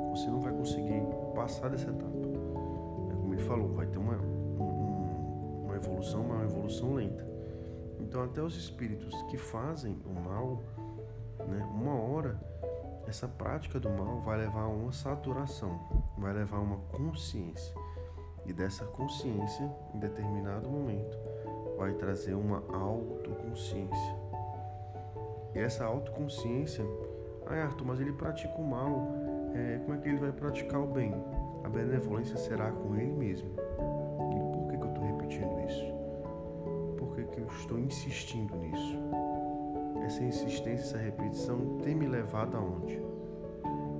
você não vai conseguir passar dessa etapa. É como ele falou, vai ter uma, um, uma evolução, uma evolução lenta. Então até os espíritos que fazem o mal, né, uma hora essa prática do mal vai levar a uma saturação, vai levar uma consciência. E dessa consciência, em determinado momento, vai trazer uma autoconsciência. E essa autoconsciência, ah, Arthur, mas ele pratica o mal, é, como é que ele vai praticar o bem? A benevolência será com ele mesmo. E por que, que eu estou repetindo isso? Por que, que eu estou insistindo nisso? Essa insistência, essa repetição tem me levado aonde?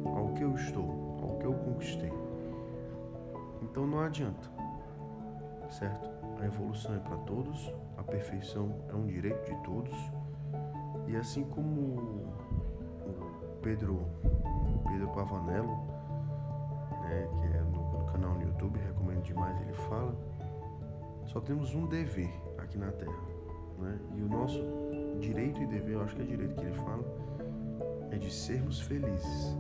Ao que eu estou, que eu conquistei. Então não adianta, certo? A evolução é para todos, a perfeição é um direito de todos. E assim como o Pedro, Pedro Pavanello, né, que é no, no canal no YouTube, recomendo demais, ele fala, só temos um dever aqui na Terra. Né? E o nosso direito e dever, eu acho que é direito que ele fala, é de sermos felizes.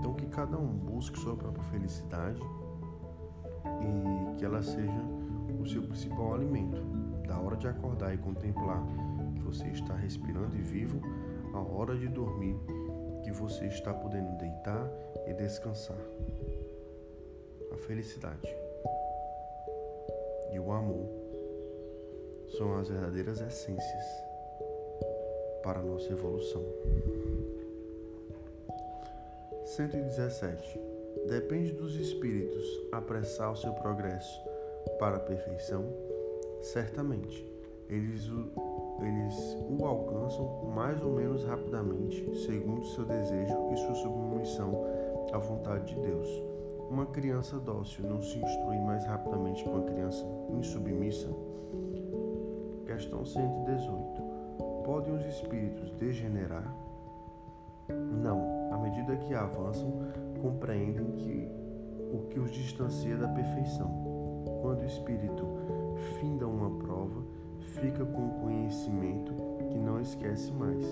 Então que cada um busque sua própria felicidade e que ela seja o seu principal alimento. Da hora de acordar e contemplar que você está respirando e vivo, a hora de dormir que você está podendo deitar e descansar. A felicidade e o amor são as verdadeiras essências para a nossa evolução. 117. Depende dos espíritos apressar o seu progresso para a perfeição? Certamente, eles o, eles o alcançam mais ou menos rapidamente, segundo seu desejo e sua submissão à vontade de Deus. Uma criança dócil não se instrui mais rapidamente que uma criança insubmissa? Questão 118. Podem os espíritos degenerar? Não, medida que avançam, compreendem que o que os distancia da perfeição. Quando o espírito finda uma prova, fica com conhecimento que não esquece mais.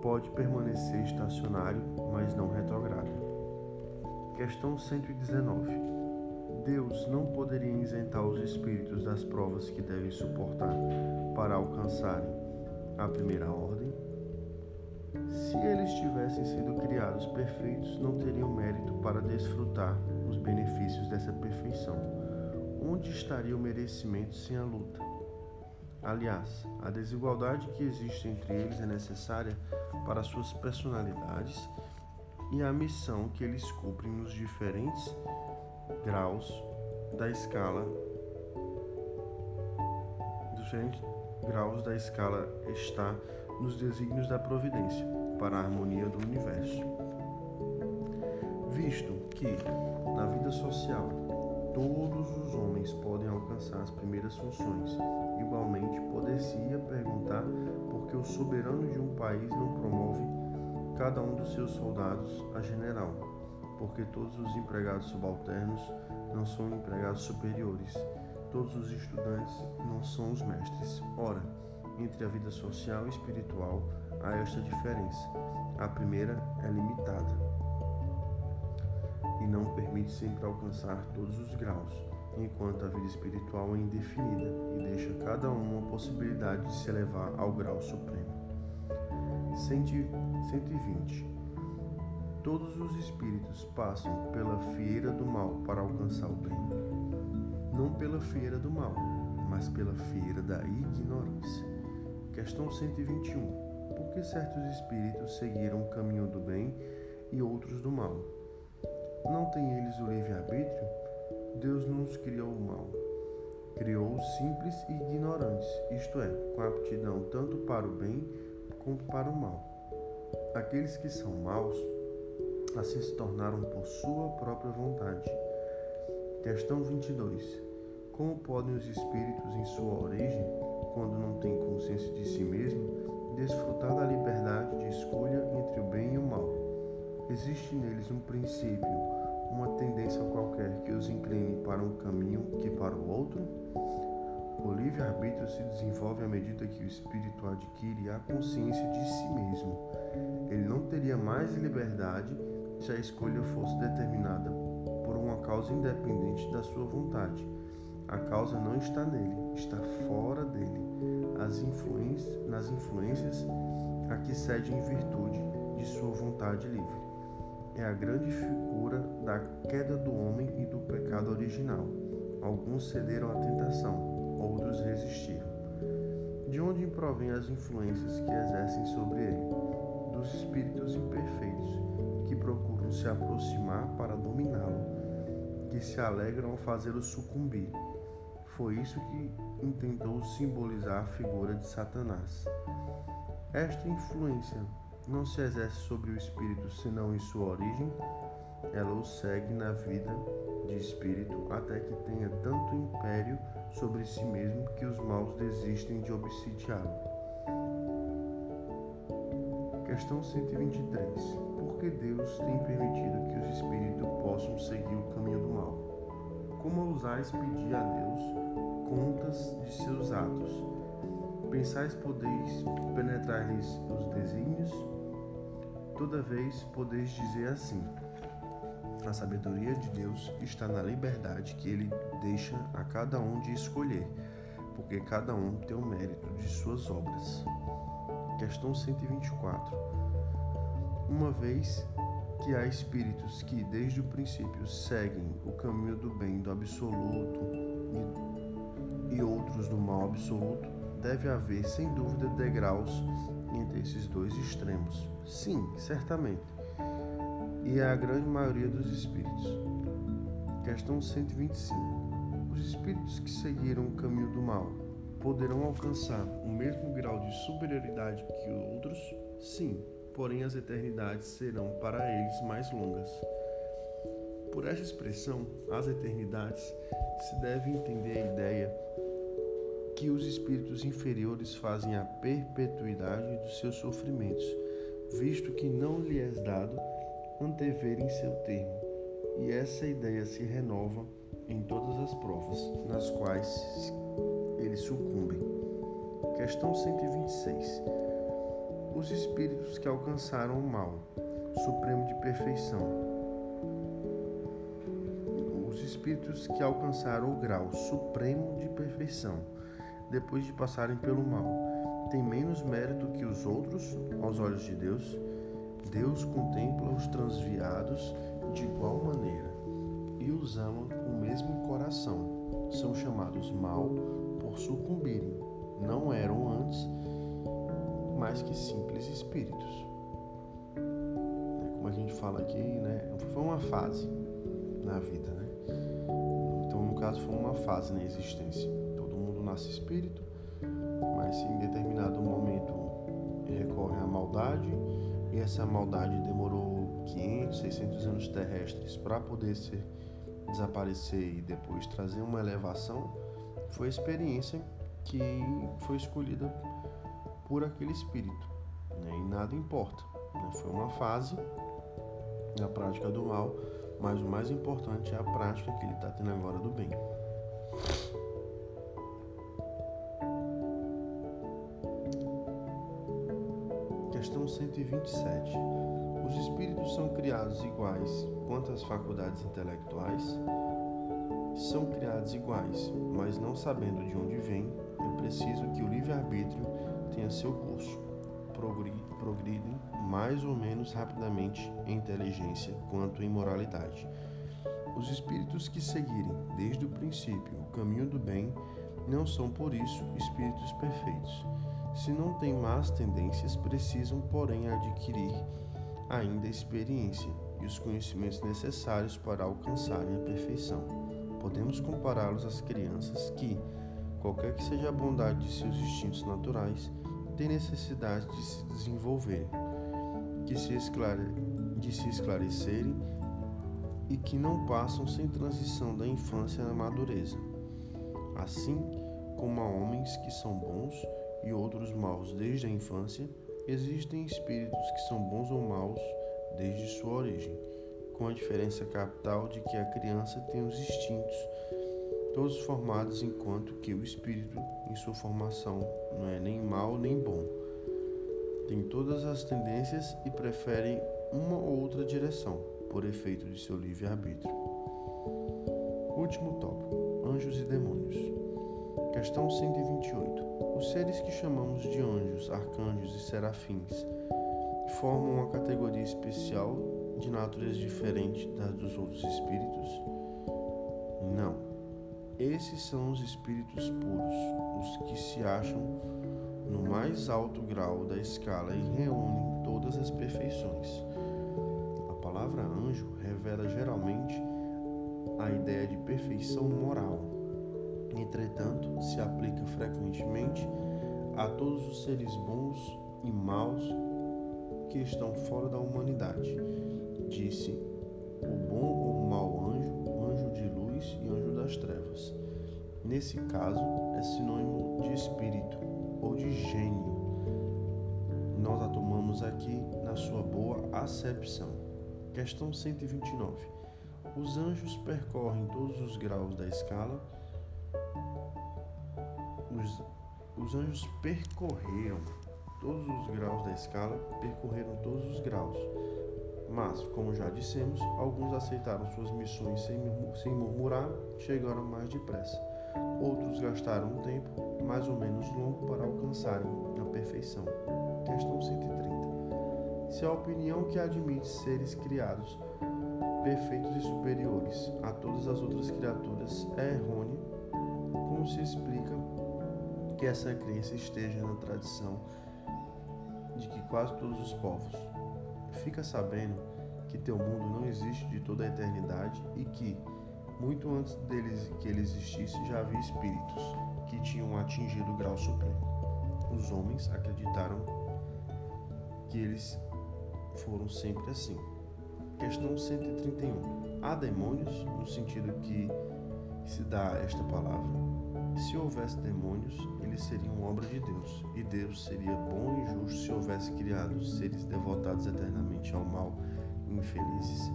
Pode permanecer estacionário, mas não retrograda. Questão 119. Deus não poderia isentar os espíritos das provas que devem suportar para alcançarem a primeira ordem? Eles tivessem sido criados perfeitos, não teriam mérito para desfrutar os benefícios dessa perfeição. Onde estaria o merecimento sem a luta? Aliás, a desigualdade que existe entre eles é necessária para suas personalidades e a missão que eles cumprem nos diferentes graus da escala diferentes graus da escala está nos desígnios da providência para a harmonia do universo. Visto que, na vida social, todos os homens podem alcançar as primeiras funções, igualmente poder-se-ia perguntar por que o soberano de um país não promove cada um dos seus soldados a general, porque todos os empregados subalternos não são empregados superiores, todos os estudantes não são os mestres. Ora, entre a vida social e espiritual há esta diferença. A primeira é limitada e não permite sempre alcançar todos os graus, enquanto a vida espiritual é indefinida e deixa cada um uma possibilidade de se elevar ao grau supremo. 120. Todos os espíritos passam pela fieira do mal para alcançar o bem. Não pela fieira do mal, mas pela fieira da ignorância. Questão 121. Que certos espíritos seguiram o caminho do bem e outros do mal? Não têm eles o livre-arbítrio? Deus não os criou o mal. Criou-os simples e ignorantes, isto é, com aptidão tanto para o bem como para o mal. Aqueles que são maus, assim se tornaram por sua própria vontade. Questão 22. Como podem os espíritos em sua origem quando não tem consciência de si mesmo, desfrutar da liberdade de escolha entre o bem e o mal. Existe neles um princípio, uma tendência qualquer que os incline para um caminho que para o outro? O livre-arbítrio se desenvolve à medida que o espírito adquire a consciência de si mesmo. Ele não teria mais liberdade se a escolha fosse determinada por uma causa independente da sua vontade a causa não está nele, está fora dele. As influências, nas influências a que cede em virtude de sua vontade livre. É a grande figura da queda do homem e do pecado original. Alguns cederam à tentação, outros resistiram. De onde provém as influências que exercem sobre ele? Dos espíritos imperfeitos, que procuram se aproximar para dominá-lo, que se alegram ao fazê-lo sucumbir foi isso que intentou simbolizar a figura de Satanás. Esta influência não se exerce sobre o espírito senão em sua origem, ela o segue na vida de espírito até que tenha tanto império sobre si mesmo que os maus desistem de obsidiá-lo. Questão 123. Por que Deus tem permitido que os espíritos possam seguir o caminho do mal? Como ousais pedir a Deus contas de seus atos? Pensais podeis penetrar-lhes os desígnios? Toda vez podeis dizer assim: a sabedoria de Deus está na liberdade que ele deixa a cada um de escolher, porque cada um tem o mérito de suas obras. Questão 124. Uma vez que há espíritos que desde o princípio seguem o caminho do bem do absoluto e, outros do mal absoluto, deve haver sem dúvida degraus entre esses dois extremos. Sim, certamente e é a grande maioria dos espíritos. Questão 125. Os espíritos que seguiram o caminho do mal poderão alcançar o mesmo grau de superioridade que outros? Sim, porém as eternidades serão para eles mais longas. Por esta expressão, as eternidades, se deve entender a ideia que os espíritos inferiores fazem a perpetuidade dos seus sofrimentos, visto que não lhe é dado anteverem seu termo, e essa ideia se renova em todas as provas nas quais eles sucumbem. Questão 126. Os espíritos que alcançaram o mal, supremo de perfeição. Os espíritos que alcançaram o grau supremo de perfeição, depois de passarem pelo mal, têm menos mérito que os outros aos olhos de Deus? Deus contempla os transviados de igual maneira e os ama com o mesmo coração. São chamados mal por sucumbirem. Não eram antes mais que simples espíritos. É como a gente fala aqui, né? Foi uma fase na vida, né? Então, no caso, foi uma fase na existência. Nasce espírito, mas em determinado momento recorre à maldade e essa maldade demorou 500, 600 anos terrestres para poder ser desaparecer e depois trazer uma elevação, foi a experiência que foi escolhida por aquele espírito. Né? E nada importa. Né? Foi uma fase na prática do mal, mas o mais importante é a prática que ele está tendo agora do bem. Questão 127. Os espíritos são criados iguais quanto às faculdades intelectuais? São criados iguais, mas não sabendo de onde vêm, é preciso que o livre-arbítrio tenha seu curso. Progridem mais ou menos rapidamente em inteligência quanto em moralidade. Os espíritos que seguirem desde o princípio o caminho do bem não são por isso espíritos perfeitos se não têm más tendências, precisam, porém, adquirir ainda a experiência e os conhecimentos necessários para alcançarem a perfeição. Podemos compará-los às crianças que, qualquer que seja a bondade de seus instintos naturais, têm necessidade de se desenvolver, que se esclare... de se esclarecerem e que não passam sem transição da infância à madureza. Assim como há homens que são bons e outros maus desde a infância, existem espíritos que são bons ou maus desde sua origem, com a diferença capital de que a criança tem os instintos todos formados enquanto que o espírito em sua formação não é nem mau nem bom. Tem todas as tendências e preferem uma ou outra direção, por efeito de seu livre-arbítrio. Último tópico: Anjos e Demônios. Questão 128. Os seres que chamamos de anjos, arcanjos e serafins formam uma categoria especial de natureza diferente das dos outros espíritos? Não. Esses são os espíritos puros, os que se acham no mais alto grau da escala e reúnem todas as perfeições. A palavra anjo revela geralmente a ideia de perfeição moral entretanto, se aplica frequentemente a todos os seres bons e maus que estão fora da humanidade. Disse o bom ou mau anjo, anjo de luz e anjo das trevas. Nesse caso, é sinônimo de espírito ou de gênio. Nós a tomamos aqui na sua boa acepção. Questão 129. Os anjos percorrem todos os graus da escala os anjos percorreram todos os graus da escala, percorreram todos os graus. Mas, como já dissemos, alguns aceitaram suas missões sem, murmurar, chegaram mais depressa. Outros gastaram um tempo mais ou menos longo para alcançarem a perfeição. Questão 130. Se a opinião que admite seres criados perfeitos e superiores a todas as outras criaturas é errônea, como se explica que essa crença esteja na tradição de que quase todos os povos fica sabendo que teu mundo não existe de toda a eternidade e que muito antes deles que ele existisse já havia espíritos que tinham atingido o grau supremo. Os homens acreditaram que eles foram sempre assim. Questão 131. Há demônios no sentido que se dá esta palavra? Se houvesse demônios, eles seriam obra de Deus, e Deus seria bom e justo se houvesse criado seres devotados eternamente ao mal e infelizes.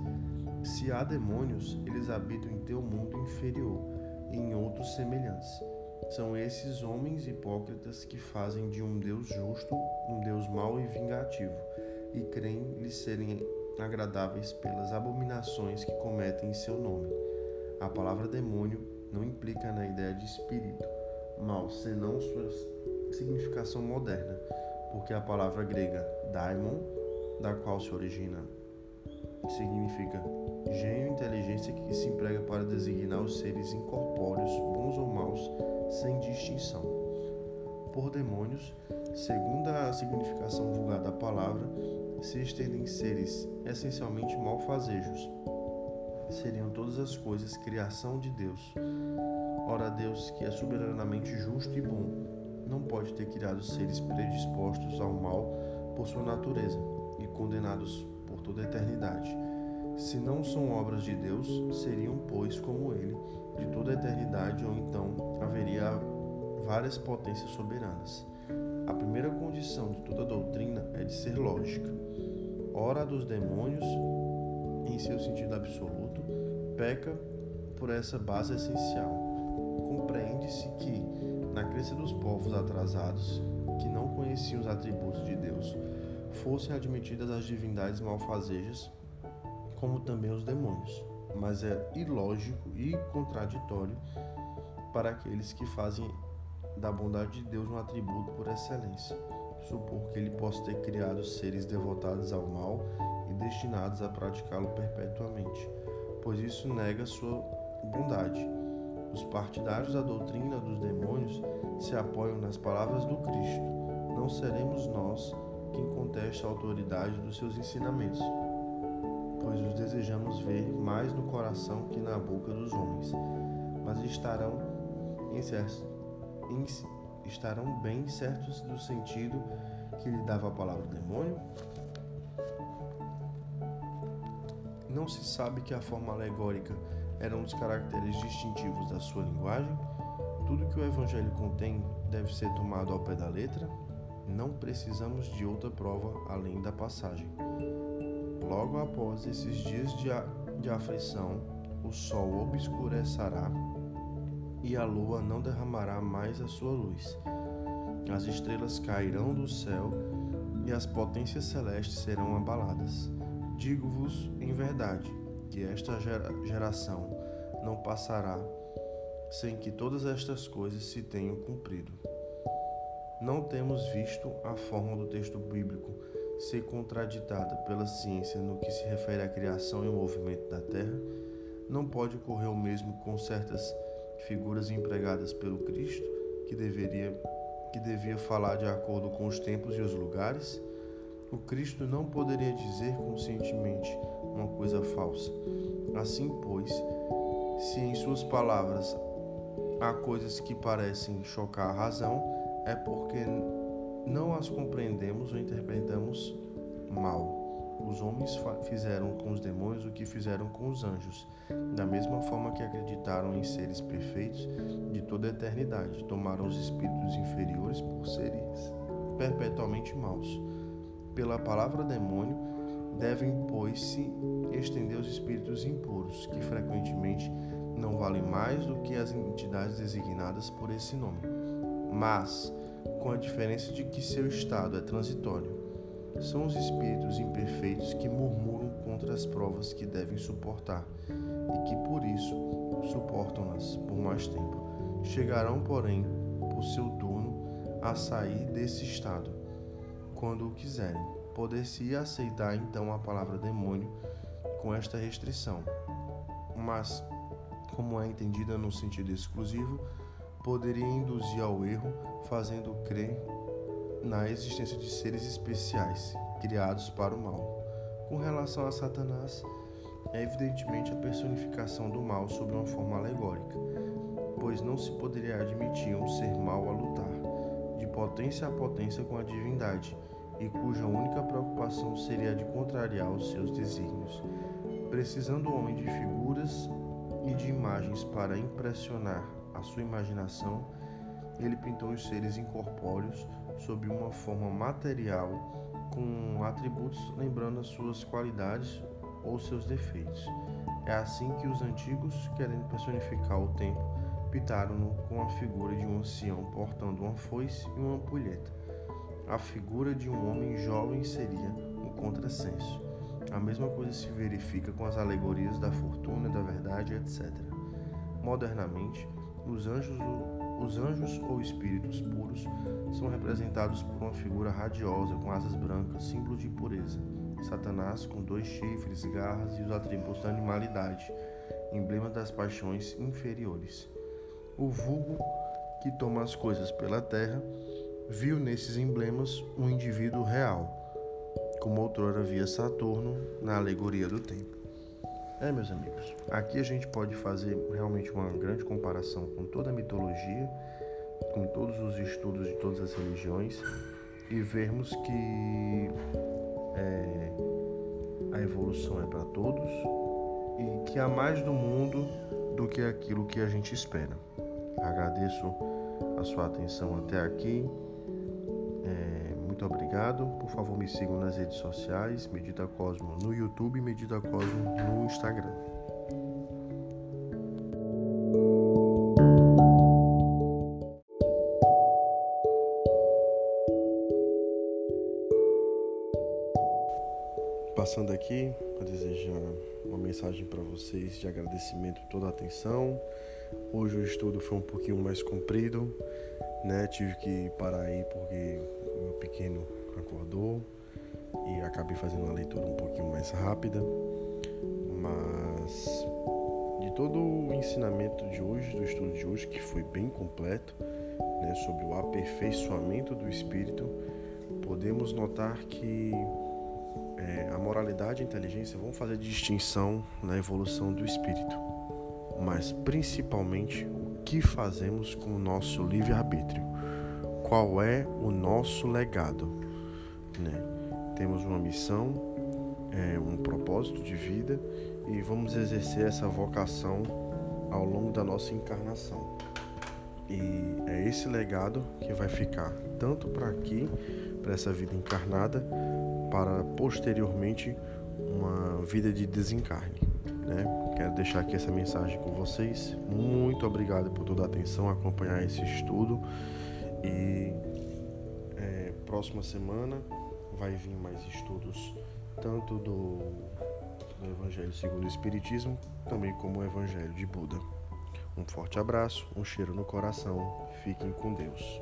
Se há demônios, eles habitam em teu mundo inferior e em outros semelhantes. São esses homens hipócritas que fazem de um Deus justo um Deus mau e vingativo, e creem lhes serem agradáveis pelas abominações que cometem em seu nome. A palavra demônio não implica na ideia de espírito mal, senão sua significação moderna, porque a palavra grega daimon, da qual se origina, significa gênio inteligência que se emprega para designar os seres incorpóreos, bons ou maus, sem distinção. Por demônios, segundo a significação vulgar da palavra, se estendem seres essencialmente malfazejos. Seriam todas as coisas criação de Deus. Ora, Deus, que é soberanamente justo e bom, não pode ter criado seres predispostos ao mal por sua natureza e condenados por toda a eternidade. Se não são obras de Deus, seriam, pois, como ele, de toda a eternidade, ou então haveria várias potências soberanas. A primeira condição de toda doutrina é de ser lógica. Ora dos demônios, em seu sentido absoluto, peca por essa base essencial. Compreende-se que, na crença dos povos atrasados, que não conheciam os atributos de Deus, fossem admitidas as divindades malfazejas, como também os demônios. Mas é ilógico e contraditório para aqueles que fazem da bondade de Deus um atributo por excelência, supor que ele possa ter criado seres devotados ao mal e destinados a praticá-lo perpetuamente, pois isso nega sua bondade. Os partidários da doutrina dos demônios se apoiam nas palavras do Cristo. Não seremos nós quem contesta a autoridade dos seus ensinamentos, pois os desejamos ver mais no coração que na boca dos homens, mas estarão em estarão bem certos do sentido que lhe dava a palavra demônio? Não se sabe que a forma alegórica era um dos caracteres distintivos da sua linguagem? Tudo que o Evangelho contém deve ser tomado ao pé da letra? Não precisamos de outra prova além da passagem. Logo após esses dias de, de aflição, o sol obscurecerá e a lua não derramará mais a sua luz. As estrelas cairão do céu e as potências celestes serão abaladas. Digo-vos em verdade que esta geração não passará sem que todas estas coisas se tenham cumprido. Não temos visto a forma do texto bíblico ser contraditada pela ciência no que se refere à criação e ao movimento da Terra. Não pode ocorrer o mesmo com certas figuras empregadas pelo Cristo, que deveria que devia falar de acordo com os tempos e os lugares, o Cristo não poderia dizer conscientemente uma coisa falsa. Assim, pois, se em suas palavras há coisas que parecem chocar a razão, é porque não as compreendemos ou interpretamos mal. os homens fizeram com os demônios o que fizeram com os anjos, da mesma forma que acreditaram em seres perfeitos de toda a eternidade, tomaram os espíritos inferiores por seres perpetuamente maus. Pela palavra demônio, devem, pois, se estender os espíritos impuros, que frequentemente não valem mais do que as entidades designadas por esse nome, mas com a diferença de que seu estado é transitório. São os espíritos imperfeitos que murmuram contra as provas que devem suportar e que por isso suportam-nas por mais tempo. Chegarão, porém, por seu turno a sair desse estado, quando o quiserem. Poder-se aceitar então a palavra demônio com esta restrição, mas, como é entendida no sentido exclusivo, poderia induzir ao erro, fazendo crer na existência de seres especiais criados para o mal. Com relação a Satanás, é evidentemente a personificação do mal sob uma forma alegórica, pois não se poderia admitir um ser mau a lutar, de potência a potência com a divindade, e cuja única preocupação seria a de contrariar os seus desígnios. Precisando o homem de figuras e de imagens para impressionar a sua imaginação, ele pintou os seres incorpóreos sob uma forma material com atributos lembrando as suas qualidades ou seus defeitos. É assim que os antigos, querendo personificar o tempo, pintaram-no com a figura de um ancião portando uma foice e uma ampulheta. A figura de um homem jovem seria um contrassenso. A mesma coisa se verifica com as alegorias da fortuna, da verdade, etc. Modernamente, os anjos, os anjos ou espíritos puros são representados por uma figura radiosa com asas brancas, símbolo de pureza. Satanás com dois chifres, garras e os atributos da animalidade, emblema das paixões inferiores. O vulgo que toma as coisas pela terra viu nesses emblemas um indivíduo real, como outrora via Saturno na alegoria do tempo. É, meus amigos, aqui a gente pode fazer realmente uma grande comparação com toda a mitologia, com todos os estudos de todas as religiões e vermos que é, a evolução é para todos e que há mais do mundo do que aquilo que a gente espera. Agradeço a sua atenção até aqui. Muito obrigado. Por favor, me sigam nas redes sociais, Medita Cosmo no YouTube e Medita Cosmo no Instagram. Passando aqui para desejar uma mensagem para vocês de agradecimento toda a atenção. Hoje o estudo foi um pouquinho mais comprido, né? Tive que parar aí porque meu pequeno acordou e acabei fazendo uma leitura um pouquinho mais rápida. Mas de todo o ensinamento de hoje, do estudo de hoje, que foi bem completo, né, sobre o aperfeiçoamento do espírito, podemos notar que é, a moralidade e a inteligência vão fazer distinção na evolução do espírito, mas principalmente o que fazemos com o nosso livre-arbítrio. Qual é o nosso legado? Né? Temos uma missão, é, um propósito de vida e vamos exercer essa vocação ao longo da nossa encarnação. E é esse legado que vai ficar tanto para aqui, para essa vida encarnada, para posteriormente uma vida de desencarne. Né? Quero deixar aqui essa mensagem com vocês. Muito obrigado por toda a atenção, acompanhar esse estudo e é, próxima semana vai vir mais estudos, tanto do, do Evangelho segundo o Espiritismo, também como o Evangelho de Buda. Um forte abraço, um cheiro no coração, fiquem com Deus.